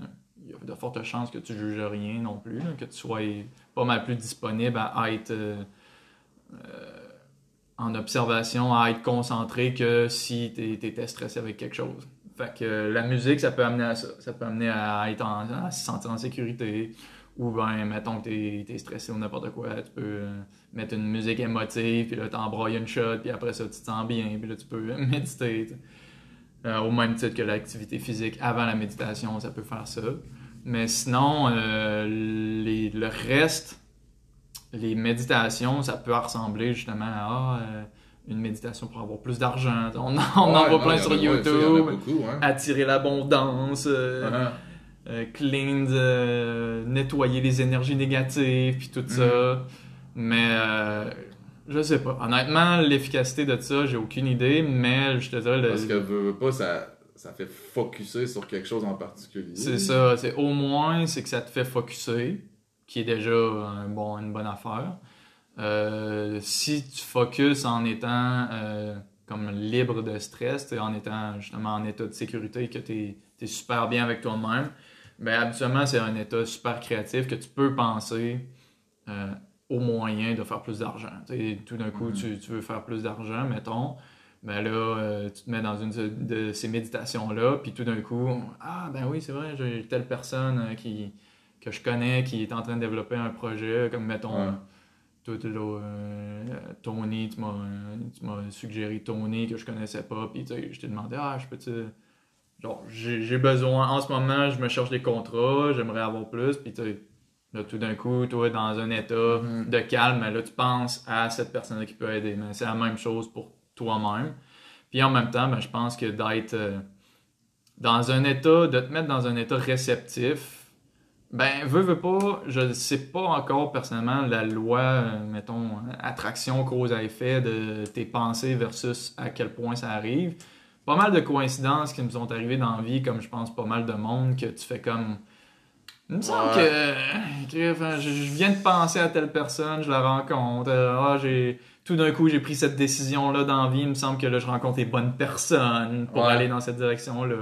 il y a de fortes chances que tu juges rien non plus, là, que tu sois pas mal plus disponible à être euh, euh, en observation, à être concentré que si tu étais stressé avec quelque chose. Fait que euh, la musique, ça peut amener à ça. Ça peut amener à, être en- à se sentir en sécurité. Ou ben, mettons que t'es es stressé ou n'importe quoi, tu peux euh, mettre une musique émotive, puis là, t'embrailles une shot, puis après ça, tu te sens bien, puis là, tu peux <laughs> méditer. Euh, au même titre que l'activité physique avant la méditation, ça peut faire ça. Mais sinon, euh, les- le reste, les méditations, ça peut ressembler justement à euh, une méditation pour avoir plus d'argent. On, en- voit plein sur ouais, YouTube. beaucoup, hein. Attirer l'abondance, Uh-huh. clean, nettoyer les énergies négatives, puis tout ça. Mais euh, je sais pas. Honnêtement, l'efficacité de ça, j'ai aucune idée, mais je te dirais, le- Parce que veux, veux pas, ça, ça fait focuser sur quelque chose en particulier. c'est ça. C'est au moins, c'est que ça te fait focuser, qui est déjà un bon, une bonne affaire. Euh, si tu focuses en étant euh, comme libre de stress, en étant justement en état de sécurité, que tu es, super bien avec toi-même, ben habituellement, c'est un état super créatif que tu peux penser euh, au moyen de faire plus d'argent. Tout d'un coup, Mhm. tu, tu veux faire plus d'argent, mettons. Ben là, euh, tu te mets dans une de- ces méditations-là, puis tout d'un coup, ah ben oui, c'est vrai, j'ai telle personne euh, qui, que je connais qui est en train de développer un projet, comme mettons, Ouais. toi, euh, Tony, tu m'as, suggéré Tony que je connaissais pas, puis je t'ai demandé, ah, je peux-tu. Genre, j'ai, besoin, en ce moment, je me cherche des contrats, j'aimerais avoir plus, puis tu là, tout d'un coup, toi, dans un état Mhm. de calme, là, tu penses à cette personne-là qui peut aider. Mais c'est la même chose pour toi-même. Puis en même temps, ben, je pense que d'être euh, dans un état, de te mettre dans un état réceptif, ben, veux, veux pas, je ne sais pas encore personnellement la loi, euh, mettons, attraction, cause à effet de tes pensées versus à quel point ça arrive. Pas mal de coïncidences qui nous sont arrivées dans la vie, comme je pense pas mal de monde, que tu fais comme. Il me semble Ouais. que, que, enfin, je, je viens de penser à telle personne, je la rencontre. euh, ah, j'ai, tout d'un coup, j'ai pris cette décision-là dans la vie. Il me semble que là, je rencontre les bonnes personnes pour Ouais. aller dans cette direction-là.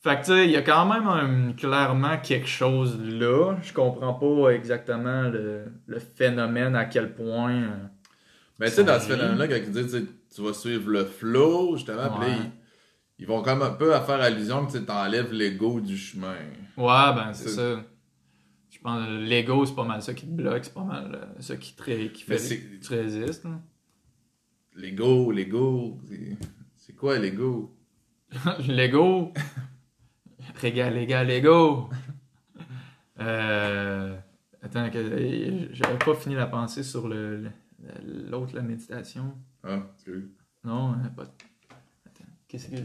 Fait que, tu sais, il y a quand même un- clairement quelque chose là. Je comprends pas exactement le, le phénomène, à quel point. euh, Mais tu sais, dans ce phénomène-là, quand tu sais, tu vas suivre le flow, justement, là, Ouais. Ils vont comme un peu à faire allusion que tu t'enlèves l'ego du chemin. Ouais, ben, c'est ça. Je pense que l'ego, c'est pas mal ça qui te bloque, c'est pas mal euh, ça qui, te qui fait que tu résistes. là. L'ego, l'ego, c'est- quoi l'ego? <laughs> L'ego? Régal, légal, l'ego. <laughs> Euh, attends, que- j'avais pas fini la pensée sur le le- l'autre, la méditation. Ah, excuse. Non, euh, pas. Qu'est-ce que.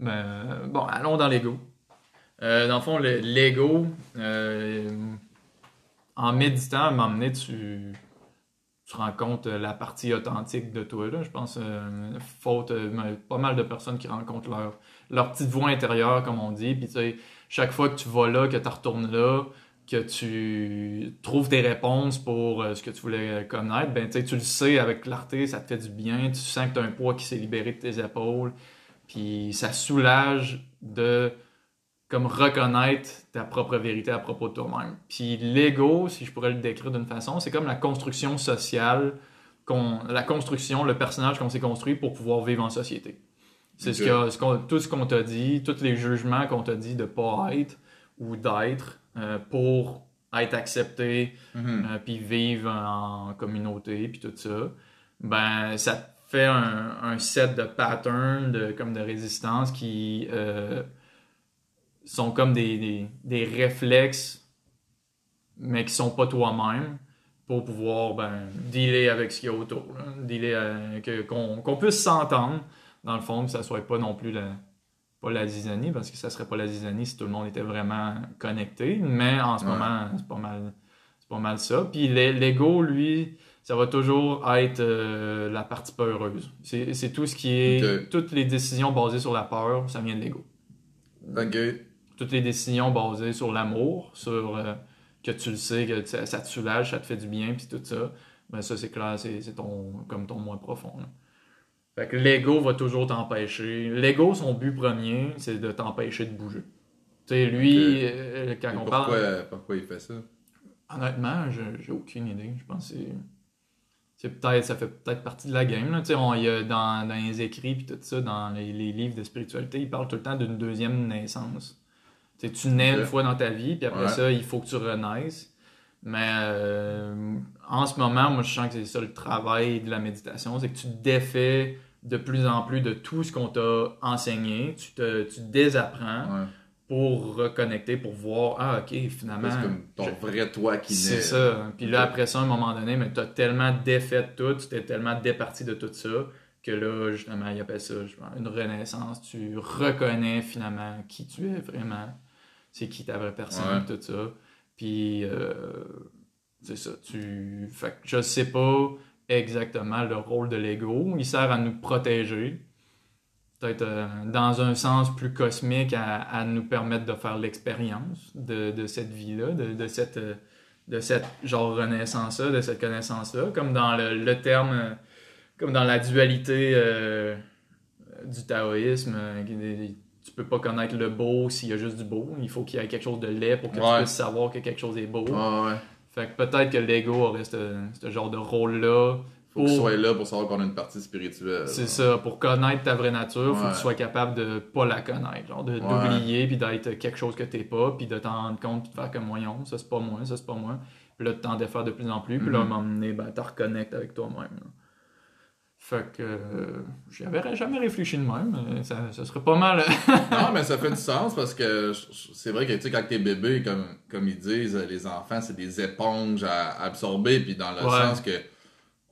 Ben, euh, bon, allons dans l'ego. Euh, dans le fond, le- l'ego, euh, en méditant, à donné, tu, tu rencontres la partie authentique de toi. Là. Je pense, euh, faute, ben, pas mal de personnes qui rencontrent leur, leur petite voix intérieure, comme on dit. Puis, tu sais, chaque fois que tu vas là, que tu retournes là, que tu trouves tes réponses pour ce que tu voulais connaître, ben, tu le sais avec clarté, ça te fait du bien, tu sens que tu as un poids qui s'est libéré de tes épaules, puis ça soulage de comme reconnaître ta propre vérité à propos de toi-même. Puis l'ego, si je pourrais le décrire d'une façon, c'est comme la construction sociale, la construction, le personnage qu'on s'est construit pour pouvoir vivre en société. C'est ce que, tout ce qu'on t'a dit, tous les jugements qu'on t'a dit de pas être ou d'être euh, pour être accepté, Mhm. euh, puis vivre en communauté, puis tout ça, ben ça te fait un, un set de patterns, de, comme de résistance qui euh, sont comme des, des, des réflexes, mais qui sont pas toi-même, pour pouvoir ben, dealer avec ce qu'il y a autour. euh, que- qu'on qu'on puisse s'entendre, dans le fond, que ça soit pas non plus la, pas la zizanie, parce que ça serait pas la zizanie si tout le monde était vraiment connecté, mais en ce Ouais. moment, c'est pas mal c'est pas mal ça. Puis l'e- l'ego, lui, ça va toujours être euh, la partie pas heureuse. C'est tout ce qui est. Toutes les décisions basées sur la peur, ça vient de l'ego. Ok. Toutes les décisions basées sur l'amour, sur euh, que tu le sais, que ça, ça te soulage, ça te fait du bien, puis tout ça, ben ça, c'est clair, c'est ton, comme ton moi profond. là. Fait que l'ego va toujours t'empêcher. L'ego, son but premier, c'est de t'empêcher de bouger. Tu sais, lui, Ok. euh, quand on pourquoi, parle. pourquoi il fait ça? Honnêtement, j'ai aucune idée. Je pense que peut-être ça fait peut-être partie de la game. Là. On- y a dans, dans les écrits puis tout ça, dans les, les livres de spiritualité, ils parlent tout le temps d'une deuxième naissance. Tu nais une fois dans ta vie, puis après Ouais. ça, il faut que tu renaisses. Mais euh, en ce moment, moi, je sens que c'est ça le travail de la méditation, c'est que tu défais de plus en plus de tout ce qu'on t'a enseigné, tu te tu désapprends Ouais. Pour reconnecter, pour voir, ah ok, finalement... C'est comme ton je- vrai toi qui naît. c'est ça. Puis là, après ça, à un moment donné, mais t'as tellement défait tout, tu t'es tellement départi de tout ça, que là, justement, ils appellent ça une renaissance. Tu reconnais finalement qui tu es vraiment, c'est qui ta vraie personne, Ouais. tout ça. Puis, euh, c'est ça. Tu... Fait que je sais pas exactement le rôle de l'ego. Il sert à nous protéger. Peut-être euh, dans un sens plus cosmique, à, à nous permettre de faire l'expérience de, de cette vie-là, de, de cette, euh, de cette genre renaissance-là, de cette connaissance-là, comme dans le, le terme, euh, comme dans la dualité euh, du taoïsme, tu peux pas connaître le beau s'il y a juste du beau, il faut qu'il y ait quelque chose de laid pour que tu puisses savoir que quelque chose est beau. Ouais, ouais. Fait que peut-être que l'ego aurait ce, ce genre de rôle-là. Faut que tu sois là pour savoir qu'on a une partie spirituelle. C'est ça, pour connaître ta vraie nature, faut Ouais. que tu sois capable de pas la connaître, genre de- Ouais. d'oublier puis d'être quelque chose que t'es pas, puis de t'en rendre compte puis de faire comme moyen, ça c'est pas moi, ça c'est pas moi. Puis là de t'en défaire de plus en plus, puis là à un Mhm. moment donné, ben t'en reconnectes avec toi-même. là. Fait que euh, j'y avais jamais réfléchi de même, mais ça, ça serait pas mal. <laughs> Non, mais ça fait du <laughs> sens parce que c'est vrai que tu sais, quand t'es bébé, comme, comme ils disent, les enfants, c'est des éponges à absorber, puis dans le Ouais. sens que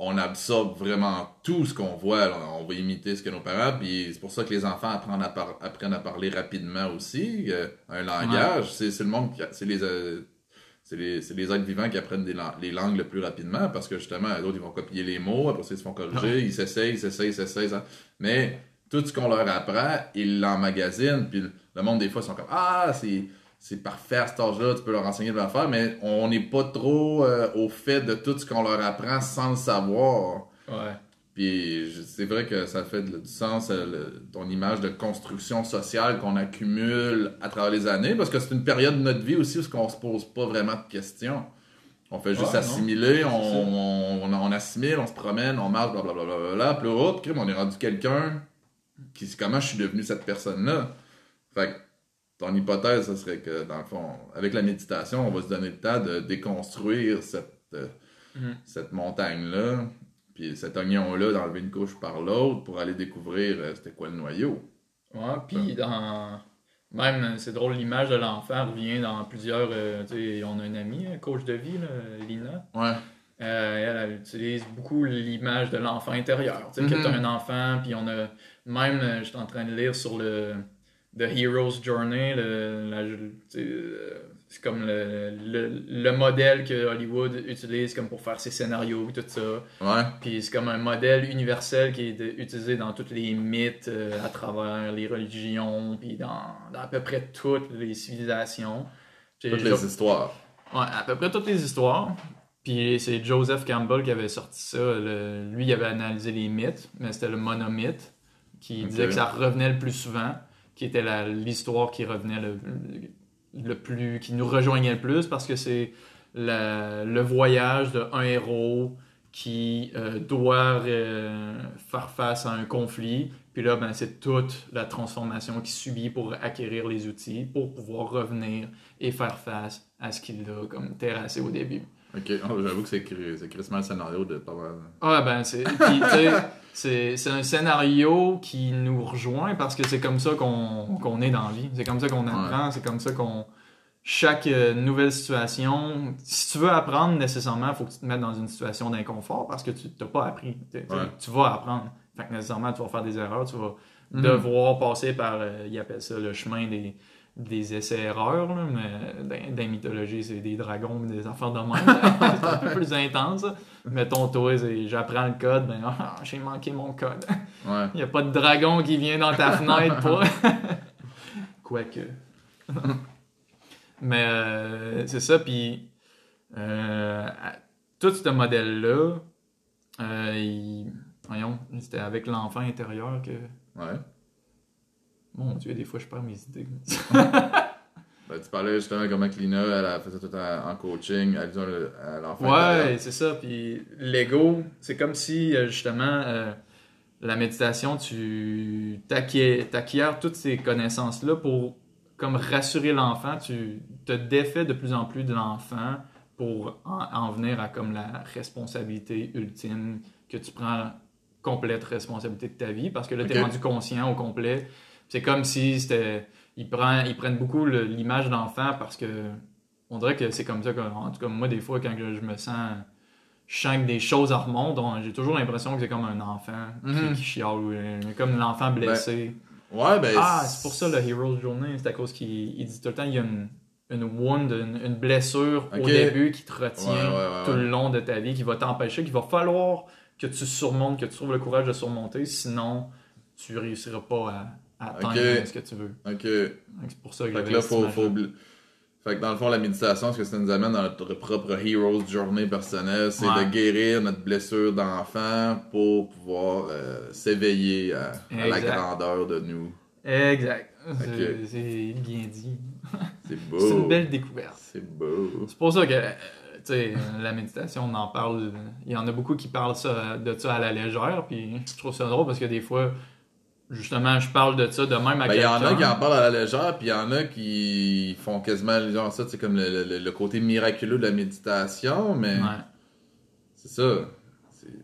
on absorbe vraiment tout ce qu'on voit, là. on va imiter ce que nos parents, puis c'est pour ça que les enfants apprennent à, par- apprennent à parler rapidement aussi, euh, un langage, c'est c'est le monde, qui a- c'est les, euh, c'est les, les êtres vivants qui apprennent des lang- les langues le plus rapidement parce que justement, les autres, ils vont copier les mots, après ça, ils se font corriger, ils s'essayent, ils s'essayent, ils s'essayent, ça. mais tout ce qu'on leur apprend, ils l'emmagasinent, puis le monde, des fois, ils sont comme Ah, c'est. C'est parfait à cet âge-là, tu peux leur enseigner de l'affaire, mais on n'est pas trop euh, au fait de tout ce qu'on leur apprend sans le savoir. ouais. Puis c'est vrai que ça fait du sens, euh, le- ton image de construction sociale qu'on accumule à travers les années, parce que c'est une période de notre vie aussi où on se pose pas vraiment de questions. On fait juste Ouais, non. assimiler, on, on, on, on assimile, on se promène, on marche, blablabla. Bla, bla, bla, puis là, on est rendu quelqu'un qui comment je suis devenu cette personne-là? Fait que ton hypothèse, ce serait que, dans le fond, avec la méditation, on va se donner le temps de déconstruire cette, euh, Mhm. cette montagne-là, puis cet oignon-là, d'enlever une couche par l'autre pour aller découvrir euh, c'était quoi le noyau. Ouais, puis dans. Même, c'est drôle, l'image de l'enfant revient dans plusieurs. euh, tu sais, on a une amie, coach de vie, là, Lina. Ouais. Euh, elle, elle utilise beaucoup l'image de l'enfant intérieur. Tu sais, que tu as un enfant, puis on a. Même, euh, j'étais en train de lire sur le. The Hero's Journey, euh, c'est comme le, le, le modèle que Hollywood utilise comme pour faire ses scénarios et tout ça. Ouais. Puis c'est comme un modèle universel qui est de- utilisé dans tous les mythes, euh, à travers les religions, puis dans, dans à peu près toutes les civilisations. Puis, Toutes les histoires. Ouais, à peu près toutes les histoires. Puis c'est Joseph Campbell qui avait sorti ça. le- lui, il avait analysé les mythes, mais c'était le monomythe qui disait que ça revenait le plus souvent, qui était l'histoire qui revenait le, le plus, qui nous rejoignait le plus parce que c'est le voyage d'un héros qui euh, doit euh, faire face à un conflit. Puis là, ben, c'est toute la transformation qu'il subit pour acquérir les outils, pour pouvoir revenir et faire face à ce qu'il a comme terrassé au début. Ok, <laughs> Oh, j'avoue que c'est cri- c'est crissement le scénario de pas mal. Ah ben c'est c'est c'est un scénario qui nous rejoint parce que c'est comme ça qu'on qu'on est dans la vie. C'est comme ça qu'on apprend, c'est comme ça qu'on chaque euh, nouvelle situation, si tu veux apprendre nécessairement, il faut que tu te mettes dans une situation d'inconfort parce que tu t'as pas appris. Tu, tu- Ouais. tu vas apprendre. Fait que nécessairement tu vas faire des erreurs, tu vas Mhm. devoir passer par euh, ils appellent ça le chemin des des essais-erreurs, là, mais dans, la mythologie, c'est des dragons, des affaires de même. <laughs> c'est un peu plus intense. Mettons, toi, j'apprends le code, ben ah, j'ai manqué mon code. Ouais. Il n'y a pas de dragon qui vient dans ta fenêtre, pas. <laughs> Quoique. Mais euh, c'est ça, puis euh, tout ce modèle-là, euh, il- voyons, c'était avec l'enfant intérieur que. Ouais. Mon Dieu, des fois je perds mes idées. <laughs> Ben, tu parlais justement comment Lina, elle ça tout en, en coaching, elle dit à l'enfant. Ouais, c'est ça. Puis l'ego, c'est comme si euh, justement euh, la méditation, tu t'acquiers toutes ces connaissances-là pour comme rassurer l'enfant. Tu te défais de plus en plus de l'enfant pour en, en venir à comme la responsabilité ultime que tu prends complète responsabilité de ta vie parce que là, tu es rendu conscient au complet. C'est comme si c'était. Ils, prennent, ils prennent beaucoup l'image d'enfant parce que. On dirait que c'est comme ça. que- en tout cas, moi, des fois, quand je me sens. Je sens que des choses remontent. on- J'ai toujours l'impression que c'est comme un enfant qui- Mhm. qui, chiale. euh, Comme l'enfant blessé. Ouais, ben. Ah, c'est pour ça le Hero's Journey, c'est à cause qu'il il dit tout le temps il y a une, une wound, une, une blessure au début qui te retient Ouais, ouais, ouais, tout le long de ta vie, qui va t'empêcher, qu'il va falloir que tu surmontes, que tu trouves le courage de surmonter, sinon tu réussiras pas à, ce que tu veux. Ok. C'est pour ça que Fait que là, faut, faut Fait que dans le fond, la méditation, ce que ça nous amène dans notre propre hero's journey personnelle, c'est Ouais. de guérir notre blessure d'enfant pour pouvoir euh, s'éveiller à, à la grandeur de nous. Exact. C'est- bien dit. <laughs> C'est beau. C'est une belle découverte. C'est beau. C'est pour ça que, tu sais, euh, la méditation, on en parle. Il y en a beaucoup qui parlent ça, de ça à la légère, puis je trouve ça drôle parce que des fois, justement, je parle de ça de même à Ben, il y en a qui en parlent à la légère, puis il y en a qui font quasiment allusion à ça, c'est comme le, le- le côté miraculeux de la méditation, mais Ouais. c'est ça.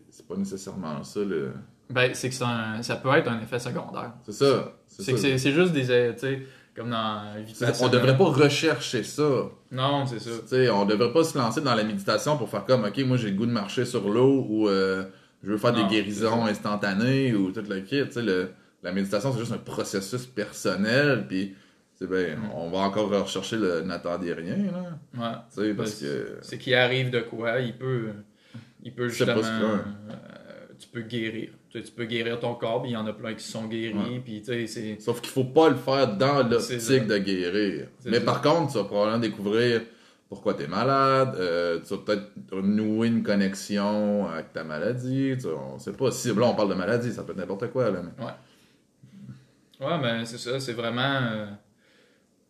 C'est pas nécessairement ça, le... Ben, c'est que un- ça peut être un effet secondaire. C'est ça. C'est que c'est juste des, tu sais, comme dans Vipassana. On devrait pas rechercher ça. Non, c'est ça. Tu sais, on devrait pas se lancer dans la méditation pour faire comme, ok, moi j'ai le goût de marcher sur l'eau ou euh, je veux faire Non, des guérisons instantanées ou tout le kit. Tu sais, le- la méditation c'est juste un processus personnel, puis c'est ben, Mm. on va encore rechercher le n'attendez rien, là. Ouais. Tu sais, parce que. C'est qu'il arrive de quoi, il peut, il peut justement, euh, tu peux guérir. Tu, sais, tu peux guérir ton corps, puis il y en a plein qui sont guéris, Ouais. puis tu sais, c'est... Sauf qu'il faut pas le faire dans l'optique de guérir. Mais ça. par contre, tu vas probablement découvrir pourquoi tu es malade, euh, tu vas peut-être nouer une connexion avec ta maladie, tu, on sait pas. Si, là, on parle de maladie, ça peut être n'importe quoi, là. Mais... Ouais, mais c'est ça, c'est vraiment... euh,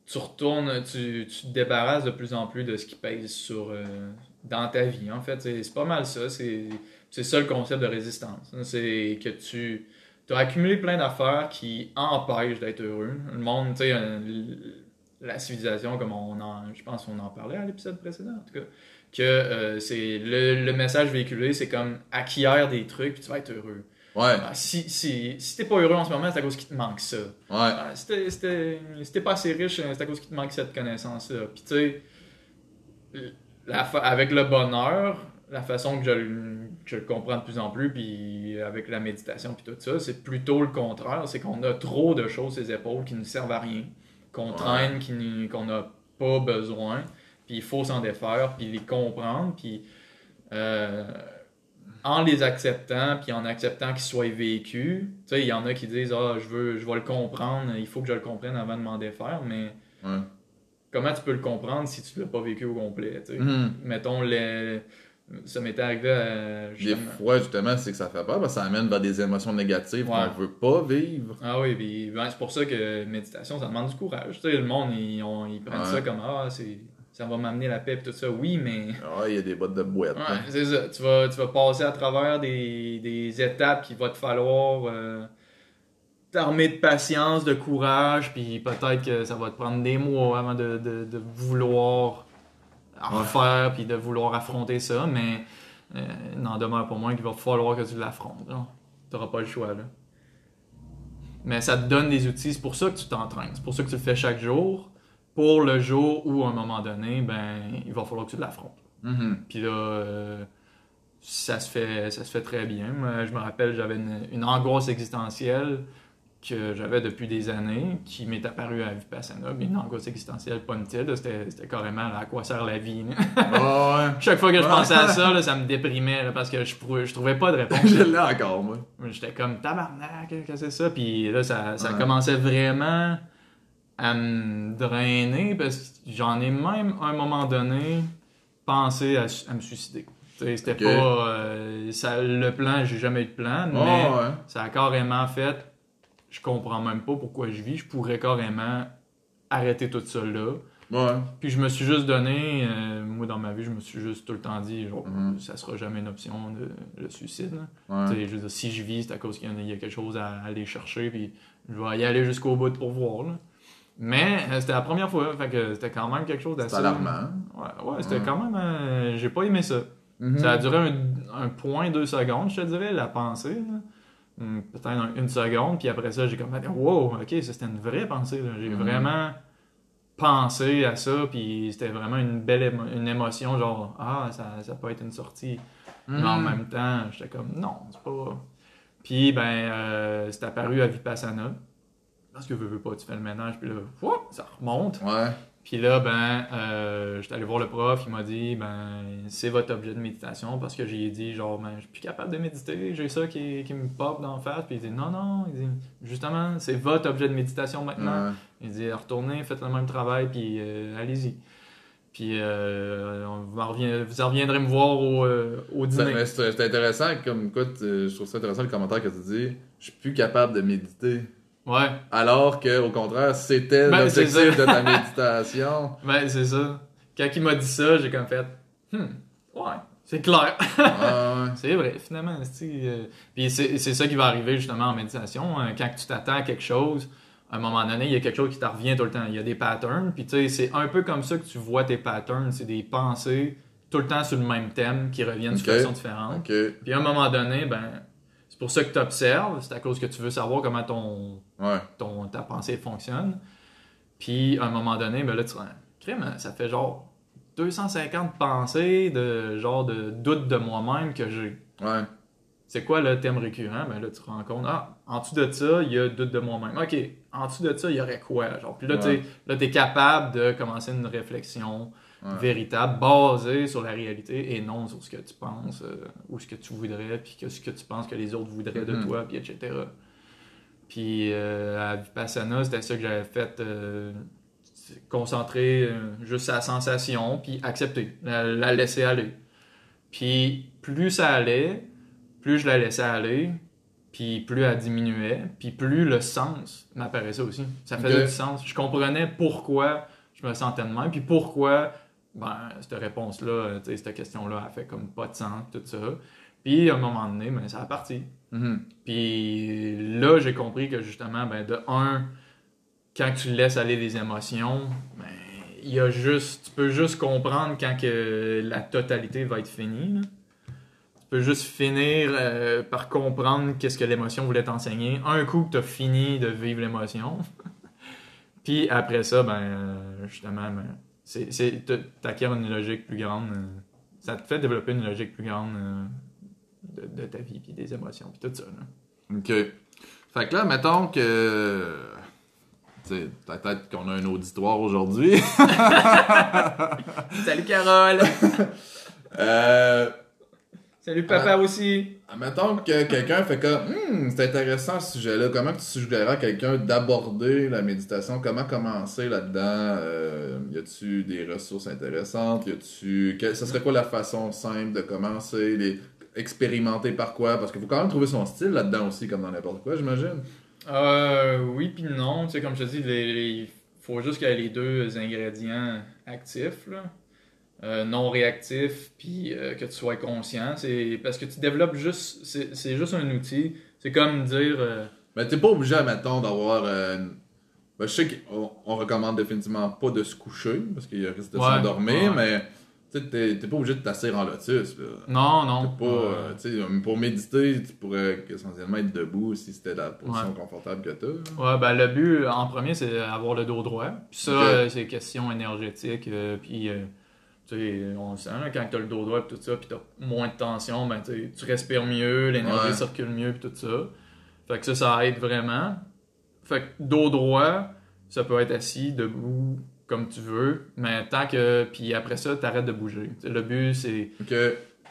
tu retournes, tu, tu te débarrasses de plus en plus de ce qui pèse sur... euh, dans ta vie, en fait. C'est pas mal ça, c'est ça le concept de résistance. hein. C'est que tu... As accumulé plein d'affaires qui empêchent d'être heureux. Le monde, tu sais, euh, la civilisation, comme on en, je pense qu'on en parlait à l'épisode précédent, en tout cas, que c'est le, le message véhiculé, c'est comme acquiert des trucs puis tu vas être heureux. Ouais, Ah, si si, si t'es pas heureux en ce moment, c'est à cause qu'il te manque ça. ouais. Ah, si t'es- si pas assez riche, c'est à cause qu'il te manque cette connaissance-là. Puis tu sais, avec le bonheur, la façon que je, que je le comprends de plus en plus, puis avec la méditation, puis tout ça, c'est plutôt le contraire. C'est qu'on a trop de choses les épaules qui ne servent à rien, qu'on Ouais. traîne, qu'on n'a pas besoin, puis il faut s'en défaire, puis les comprendre, puis euh, en les acceptant, puis en acceptant qu'ils soient vécus, tu sais, il y en a qui disent Ah, je veux, je vais le comprendre, il faut que je le comprenne avant de m'en défaire, mais ouais. comment tu peux le comprendre si tu l'as pas vécu au complet, tu sais? Mhm. Mettons, les... ça m'était arrivé à... Des fois, justement, c'est que ça fait peur, parce que ça amène vers des émotions négatives Ouais. qu'on veut pas vivre. Ah oui, puis ben, c'est pour ça que méditation, ça demande du courage. Tu sais, le monde, ils, ils prennent Ouais. ça comme Ah, c'est... ça va m'amener la paix et tout ça. Oui, mais. Ah, il y a des bottes de boîte. Ouais, hein. c'est ça. Tu vas, tu vas passer à travers des, des étapes qu'il va te falloir euh, t'armer de patience, de courage, puis peut-être que ça va te prendre des mois avant de, de, de vouloir en refaire, puis de vouloir affronter ça, mais euh, n'en demeure pas moins qu'il va falloir que tu l'affrontes. Tu n'auras pas le choix. Là. Mais ça te donne des outils, c'est pour ça que tu t'entraînes, c'est pour ça que tu le fais chaque jour, pour le jour où, à un moment donné, ben, il va falloir que tu l'affrontes. Mhm. Puis là, euh, ça, se fait, ça se fait très bien. Moi, je me rappelle, j'avais une, une angoisse existentielle que j'avais depuis des années, qui m'est apparue à Vipassana. Mais une angoisse existentielle, pas là, c'était carrément là, à quoi sert la vie. <laughs> ouais. <laughs> Chaque fois que je pensais à ça, là, <laughs> ça me déprimait là, parce que je, trouvais- je trouvais pas de réponse. Je l'ai encore, moi. J'étais comme tabarnak, qu'est-ce que c'est ça? Puis là, ça, ça Ouais. commençait vraiment à me drainer parce que j'en ai même à un moment donné pensé à, me suicider. C'était pas. euh, ça, le plan, j'ai jamais eu de plan, mais Ah, ouais. ça a carrément fait. Je comprends même pas pourquoi je vis. Je pourrais carrément arrêter tout ça là. Ouais. Puis je me suis juste donné, euh, moi dans ma vie, je me suis juste tout le temps dit, genre, Mhm. ça sera jamais une option, de, le suicide. là. Ouais. Tu sais, je veux dire, si je vis, c'est à cause qu'il y a quelque chose à aller chercher, puis je vais y aller jusqu'au bout pour voir. là. Mais euh, c'était la première fois, fait que c'était quand même quelque chose C'est d'assez. alarmant. Ouais, ouais, c'était quand même. euh, J'ai pas aimé ça. Mhm. Ça a duré un, un point, deux secondes, je te dirais, la pensée. là. hum, peut-être un- une seconde, puis après ça, j'ai comme fait, wow, ok, ça c'était une vraie pensée. J'ai Mhm. vraiment pensé à ça, puis c'était vraiment une belle émo- une émotion, genre, ah, ça, ça peut être une sortie. Mais en Mhm. même temps, j'étais comme, non, c'est pas. Puis, ben, euh, c'est apparu à Vipassana. Parce que veux, veux pas, tu fais le ménage, puis là, whoop, ça remonte. Ouais. Puis là, ben, euh, j'étais allé voir le prof, il m'a dit, ben, c'est votre objet de méditation, parce que j'ai dit, genre, ben, je suis plus capable de méditer, j'ai ça qui, qui me pop d'en face. Puis il dit, non, non, il dit, justement, c'est votre objet de méditation maintenant. Ouais. Il dit, retournez, faites le même travail, puis euh, allez-y. Puis euh, on vous, en revient- vous en reviendrez me voir au, euh, au Ça- dîner. C'est intéressant, comme tu- je trouve ça intéressant le commentaire que tu dis. Je suis plus capable de méditer. Ouais, Alors que, au contraire, c'était Ben, l'objectif de ta méditation. <laughs> ben c'est ça. Quand il m'a dit ça, j'ai comme fait, hmm, ouais, c'est clair. <laughs> Ouais, ouais. c'est vrai, finalement. c'est, euh, Puis c'est ça qui va arriver justement en méditation. hein. Quand tu t'attends à quelque chose, à un moment donné, il y a quelque chose qui te revient tout le temps. Il y a des patterns. Puis tu sais, c'est un peu comme ça que tu vois tes patterns. C'est des pensées tout le temps sur le même thème qui reviennent de Ok. façon différente. Ok. Puis à un moment donné, ben, c'est pour ça que tu observes. C'est à cause que tu veux savoir comment ton, Ouais. ton, ta pensée fonctionne. Puis, à un moment donné, ben là, tu crème, ça fait genre 250 pensées de genre de doute de moi-même que j'ai. Ouais. C'est quoi le thème récurrent? Ben là, tu te rends compte, ah, en dessous de ça, il y a doute de moi-même. OK, en dessous de ça, il y aurait quoi? Genre, puis là, Ouais. tu es capable de commencer une réflexion Ouais. véritable, basée sur la réalité et non sur ce que tu penses euh, ou ce que tu voudrais, puis que ce que tu penses que les autres voudraient de Mhm. toi, puis etc. Puis euh, à Vipassana, c'était ça que j'avais fait, euh, concentrer juste sa sensation, puis accepter, la, la laisser aller. Puis plus ça allait, plus je la laissais aller, puis plus elle diminuait, puis plus le sens m'apparaissait aussi. Ça faisait du sens. Je comprenais pourquoi je me sentais de même, puis pourquoi, ben, cette réponse-là, tu sais, cette question-là, a fait comme pas de sens, tout ça. Puis à un moment donné, ben, ça a parti. Mhm. Puis là, j'ai compris que justement, ben, de un, quand tu laisses aller les émotions, ben, il y a juste, tu peux juste comprendre quand que la totalité va être finie. là. Tu peux juste finir euh, par comprendre qu'est-ce que l'émotion voulait t'enseigner. Un coup que tu as fini de vivre l'émotion. <laughs> Puis après ça, ben, justement, ben, c'est, c'est, t'acquiers une logique plus grande. euh, ça te fait développer une logique plus grande euh, de, de ta vie, puis des émotions, puis tout ça. là. Ok. Fait que là, mettons que. Sais, peut-être qu'on a un auditoire aujourd'hui. <laughs> Salut Carole! euh. Salut papa aussi! Mettons que quelqu'un fait comme Hum, c'est intéressant ce sujet-là. Comment tu suggérerais à quelqu'un d'aborder la méditation? Comment commencer là-dedans? Euh, Y a-tu des ressources intéressantes? Y a-tu. Ça serait quoi la façon simple de commencer les... Expérimenter par quoi? Parce qu'il faut quand même trouver son style là-dedans aussi, comme dans n'importe quoi, j'imagine. Euh, oui puis non, tu sais, comme je te dis, les- il faut juste qu'il y ait les deux ingrédients actifs, là. Euh, non réactifs, puis euh, que tu sois conscient. C'est parce que tu développes juste, c'est juste un outil. C'est comme dire, euh, Mais t'es pas obligé, mettons, d'avoir. euh, ben, je sais qu'on on recommande définitivement pas de se coucher, parce qu'il y a risque de Ouais, s'endormir, ouais. mais tu sais, t'es pas obligé de t'asseoir en lotus. Là. non, non. T'es pas, pour méditer, tu pourrais essentiellement être debout si c'était la position Ouais. confortable que t'as. Ouais, ben le but en premier, c'est avoir le dos droit. Puis ça, c'est question énergétique. puis, euh, tu sais, on le sent, là, quand t'as le dos droit, puis tout ça, puis t'as moins de tension, ben tu sais, tu respires mieux, l'énergie Ouais. circule mieux, puis tout ça. Fait que ça, ça aide vraiment. Fait que dos droit, ça peut être assis, debout, comme tu veux, mais tant que. Puis après ça, t'arrêtes de bouger. Tu sais, le but, c'est Ok.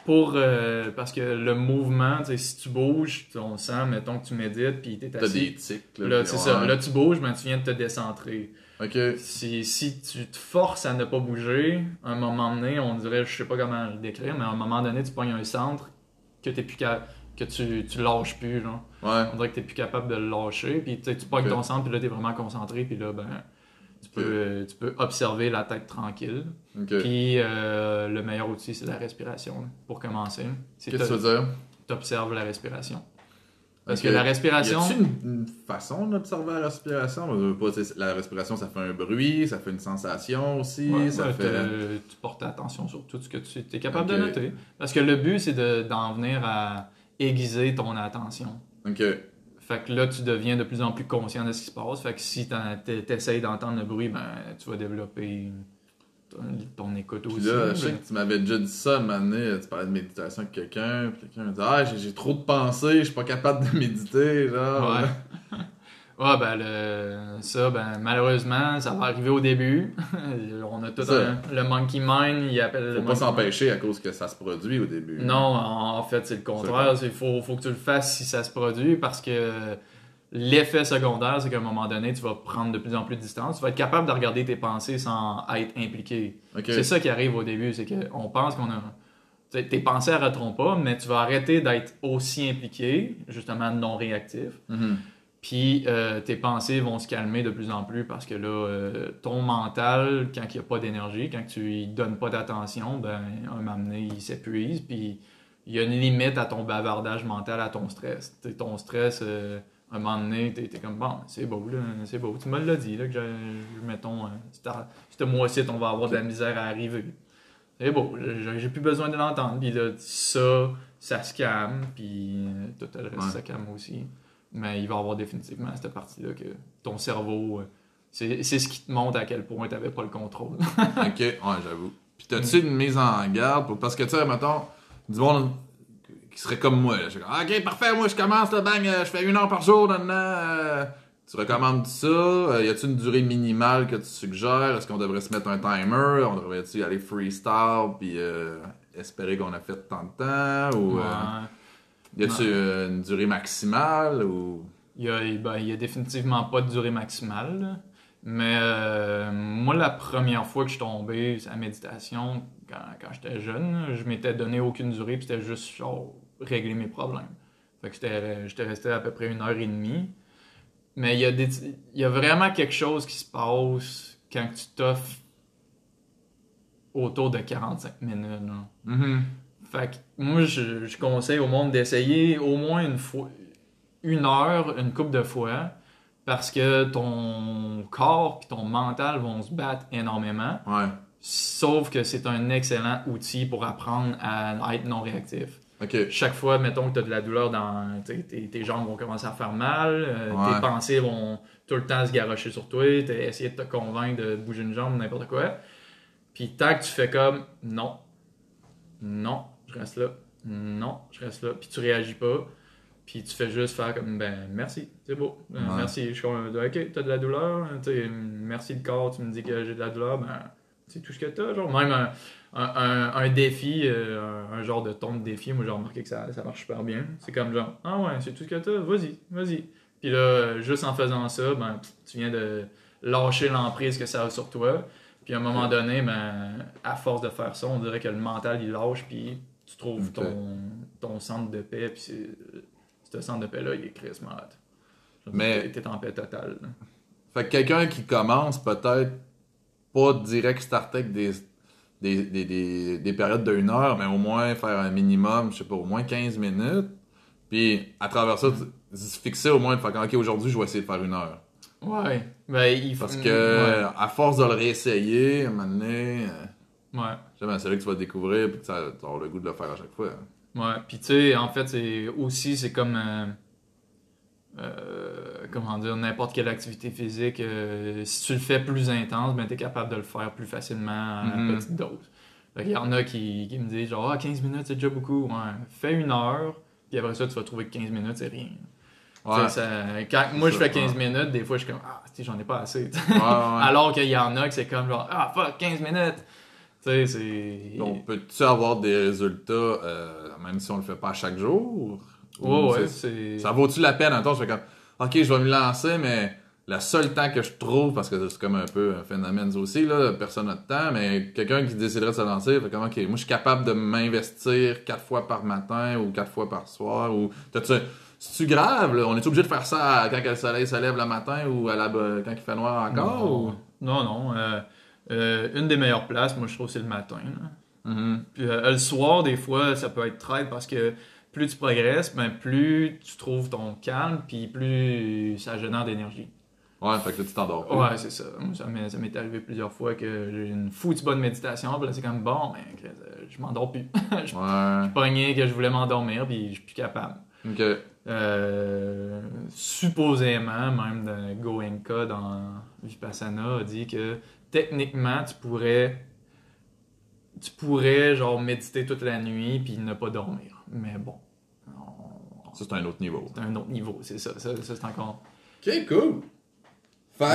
pour. euh, parce que le mouvement, si tu bouges, on le sent, mettons que tu médites, puis t'es T'as assis. des tics. Là, Là, c'est ouais. ça. Là, tu bouges, mais tu viens de te décentrer. Ok. Si, si tu te forces à ne pas bouger, à un moment donné, on dirait, je sais pas comment le décrire, mais à un moment donné, tu pognes un centre que t'es plus que tu, tu lâches plus, genre. Ouais. On dirait que t'es plus capable de le lâcher, puis tu tu pognes ton centre, puis là, t'es vraiment concentré, puis là, ben, tu peux, euh, tu peux observer la tête tranquille. Puis euh, le meilleur outil, c'est la respiration, là, pour commencer. Qu'est-ce que tu veux dire? t'observes la respiration. Parce que la Y respiration... a-tu une, une façon d'observer la respiration? La respiration, ça fait un bruit, ça fait une sensation aussi, Ouais, ça ouais, fait. Tu portes attention sur tout ce que tu es capable de noter. Parce que le but, c'est de- d'en venir à aiguiser ton attention. Ok. Fait que là, tu deviens de plus en plus conscient de ce qui se passe. Fait que si tu essayes d'entendre le bruit, ben, tu vas développer ton écoute Puis aussi. là, je sais que tu m'avais déjà dit ça un moment donné, tu parlais de méditation avec quelqu'un, puis quelqu'un me dit Ah, j'ai- trop de pensées, je suis pas capable de <laughs> méditer, genre. Ouais. <laughs> Ouais, ben, le, ça, ben, malheureusement, ça va arriver au début. <laughs> On a tout un- le monkey mind, il appelle le Faut pas s'empêcher à cause que ça se produit au début. Non, en en fait, c'est le contraire. Il faut, faut que tu le fasses si ça se produit parce que l'effet secondaire, c'est qu'à un moment donné, tu vas prendre de plus en plus de distance. Tu vas être capable de regarder tes pensées sans être impliqué. C'est ça qui arrive au début, c'est qu'on pense qu'on a. Tes pensées n'arrêteront pas, mais tu vas arrêter d'être aussi impliqué, justement non réactif. Mhm. Puis euh, tes pensées vont se calmer de plus en plus parce que là, euh, ton mental, quand il n'y a pas d'énergie, quand tu lui donnes pas d'attention, ben, un moment donné, il s'épuise. Puis il y a une limite à ton bavardage mental, à ton stress. T'sais, ton stress, euh, un moment donné, t'es es comme bon, c'est beau, là, c'est beau. Tu me l'as dit, là, que j'ai- mettons, euh, ce mois-ci, on va avoir de la misère à arriver. C'est beau, j'ai plus besoin de l'entendre. Puis là, ça, ça se calme, puis euh, tout le reste, Ouais. ça calme aussi. Mais il va y avoir définitivement cette partie-là que ton cerveau, euh, c'est c'est ce qui te montre à quel point tu n'avais pas le contrôle. <laughs> ok, ouais, j'avoue. Puis t'as-tu une mise en garde pour... Parce que, tu sais, mettons, du monde qui serait comme moi. là. Je suis comme, ok, parfait, moi je commence, là, bang, euh, je fais une heure par jour, nan, nan, euh, Tu recommandes ça? Euh, y a-tu une durée minimale que tu suggères? Est-ce qu'on devrait se mettre un timer? On devrait-tu aller freestyle puis euh, espérer qu'on a fait tant de temps? Ou Ouais. y euh, une durée maximale? Ou... Il y a, ben, y a définitivement pas de durée maximale. là. Mais euh, moi, la première fois que je suis tombé à la méditation, quand, quand j'étais jeune, je m'étais donné aucune durée, puis c'était juste genre régler mes problèmes. Fait que j'étais j'étais resté à peu près une heure et demie. Mais il y, a des, il y a vraiment quelque chose qui se passe quand tu t'offres autour de 45 minutes. Mhm. Fait que moi, je, je conseille au monde d'essayer au moins une fois, une heure, une couple de fois, parce que ton corps et ton mental vont se battre énormément. Ouais. Sauf que c'est un excellent outil pour apprendre à être non réactif. Chaque fois, mettons que tu as de la douleur dans tes, tes jambes vont commencer à faire mal, euh, Ouais. tes pensées vont tout le temps se garrocher sur toi, essayer de te convaincre de bouger une jambe, n'importe quoi. Puis tant que tu fais comme non, non, je reste là, non, je reste là, puis tu réagis pas, puis tu fais juste faire comme ben merci, c'est beau, Euh, Ouais. merci, je suis comme, ok, t'as de la douleur, merci le corps, tu me dis que j'ai de la douleur, ben c'est tout ce que t'as, genre même un, un, un- un défi, euh, un, un genre de ton de défi, moi j'ai remarqué que ça, ça marche super bien. C'est comme genre, ah ouais, c'est tout ce que t'as, vas-y, vas-y. Puis là, juste en faisant ça, ben, tu viens de lâcher l'emprise que ça a sur toi. Puis à un moment donné, ben, à force de faire ça, on dirait que le mental il lâche, puis tu trouves ton, ton centre de paix, puis c'est- ce centre de paix-là, il est Chris malade. Mais- T'es en paix totale. là. Fait que quelqu'un qui commence peut-être pas direct starter avec des, des, des, des, des périodes de une heure, mais au moins faire un minimum, je sais pas, au moins 15 minutes. Puis à travers ça, se fixer au moins de faire ok, aujourd'hui, je vais essayer de faire une heure. Ouais. Ben, il faut- Parce que Ouais. à force de le réessayer, à un moment donné, euh, ouais. c'est là que tu vas découvrir puis tu avoir le goût de le faire à chaque fois. Ouais, puis tu sais, en fait, c'est aussi, c'est comme, euh, euh, comment dire, n'importe quelle activité physique. euh, si tu le fais plus intense, ben, tu es capable de le faire plus facilement à Mhm. petite dose. Qu'il y en a qui, qui me disent, genre, ah, 15 minutes, c'est déjà beaucoup. Ouais, fais une heure, puis après ça, tu vas trouver que 15 minutes, c'est rien. Ouais. ça- quand moi, je fais 15 ouais. minutes, des fois, je suis comme, ah, j'en ai pas assez. <laughs> Alors qu'il y en a que c'est comme, genre, ah, fuck, 15 minutes. Donc, peux-tu avoir des résultats, euh, même si on le fait pas chaque jour? Ou Ouais, ouais, c'est- c'est. Ça vaut-tu la peine? Attends, je fais comme, ok, je vais me lancer, mais le seul temps que je trouve, parce que c'est comme un peu un phénomène aussi, là, personne n'a de temps, mais quelqu'un qui déciderait de se lancer, fait comme, ok, moi je suis capable de m'investir quatre fois par matin ou quatre fois par soir, ou, c'est-tu grave, là? On est obligé de faire ça quand le soleil se lève le matin ou à la, quand il fait noir encore? Non, ou- non. non, euh, euh, une des meilleures places, moi, je trouve, c'est le matin. là. Mhm. Puis euh, le soir, des fois, ça peut être traite parce que plus tu progresses, ben, plus tu trouves ton calme, puis plus ça génère d'énergie. Ouais, fait que là, tu t'endors. pas. Ouais, c'est ça. Moi, ça m'est, ça m'est arrivé plusieurs fois que j'ai une foutue bonne méditation, puis là, c'est comme bon, ben, euh, je m'endors plus. <laughs> je Ouais. pognais que je voulais m'endormir, puis je suis plus capable. Ok. euh, supposément, même Goenka dans Vipassana a dit que techniquement, tu pourrais tu pourrais genre méditer toute la nuit puis ne pas dormir. Mais bon, on- Ça, c'est un autre niveau. c'est un autre niveau, c'est ça. Ça, ça, c'est encore. Ok, cool. Mais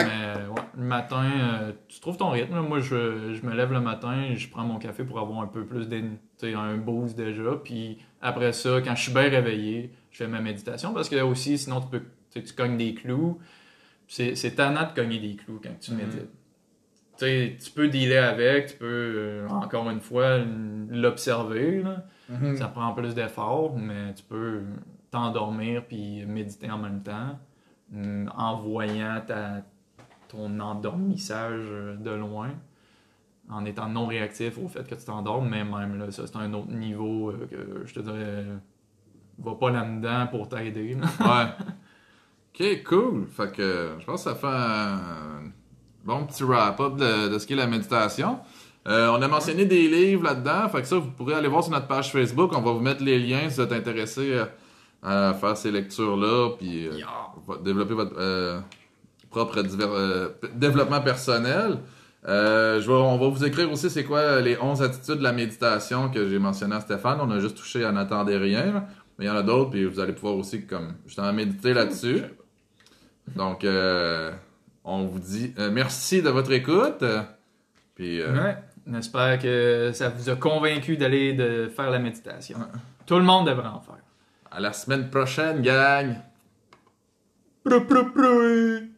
ouais, le matin, euh, tu trouves ton rythme. là. Moi, je, je me lève le matin, je prends mon café pour avoir un peu plus d'un un boost déjà. Puis après ça, quand je suis bien réveillé, je fais ma méditation parce que aussi, sinon, tu peux tu cognes des clous. C'est c'est tannant de cogner des clous quand tu Mhm. médites. Tu peux dealer avec, tu peux, euh, encore une fois, l'observer. Mhm. Ça prend plus d'efforts, mais tu peux t'endormir puis méditer en même temps mm, en voyant ta, ton endormissage euh, de loin, en étant non réactif au fait que tu t'endormes, mais même là, ça c'est un autre niveau euh, que je te dirais, va pas là-dedans pour t'aider. Ouais. <laughs> Ok, cool. Fait que je pense que ça fait un bon petit wrap-up de, de ce qu'est la méditation. Euh, on a mentionné des livres là-dedans. Fait que ça, vous pourrez aller voir sur notre page Facebook. On va vous mettre les liens si vous êtes intéressé euh, à faire ces lectures-là. Puis euh, développer votre euh, propre développement personnel. Je vais- on va vous écrire aussi c'est quoi les 11 attitudes de la méditation que j'ai mentionné à Stéphane. On a juste touché à n'attendez rien. Mais il y en a d'autres, puis vous allez pouvoir aussi comme justement méditer là-dessus. Donc, euh, on vous dit euh, merci de votre écoute. Puis, euh, Ouais. J'espère que ça vous a convaincu d'aller de faire la méditation. Tout le monde devrait en faire. à la semaine prochaine, gang! Prou, prou, prou.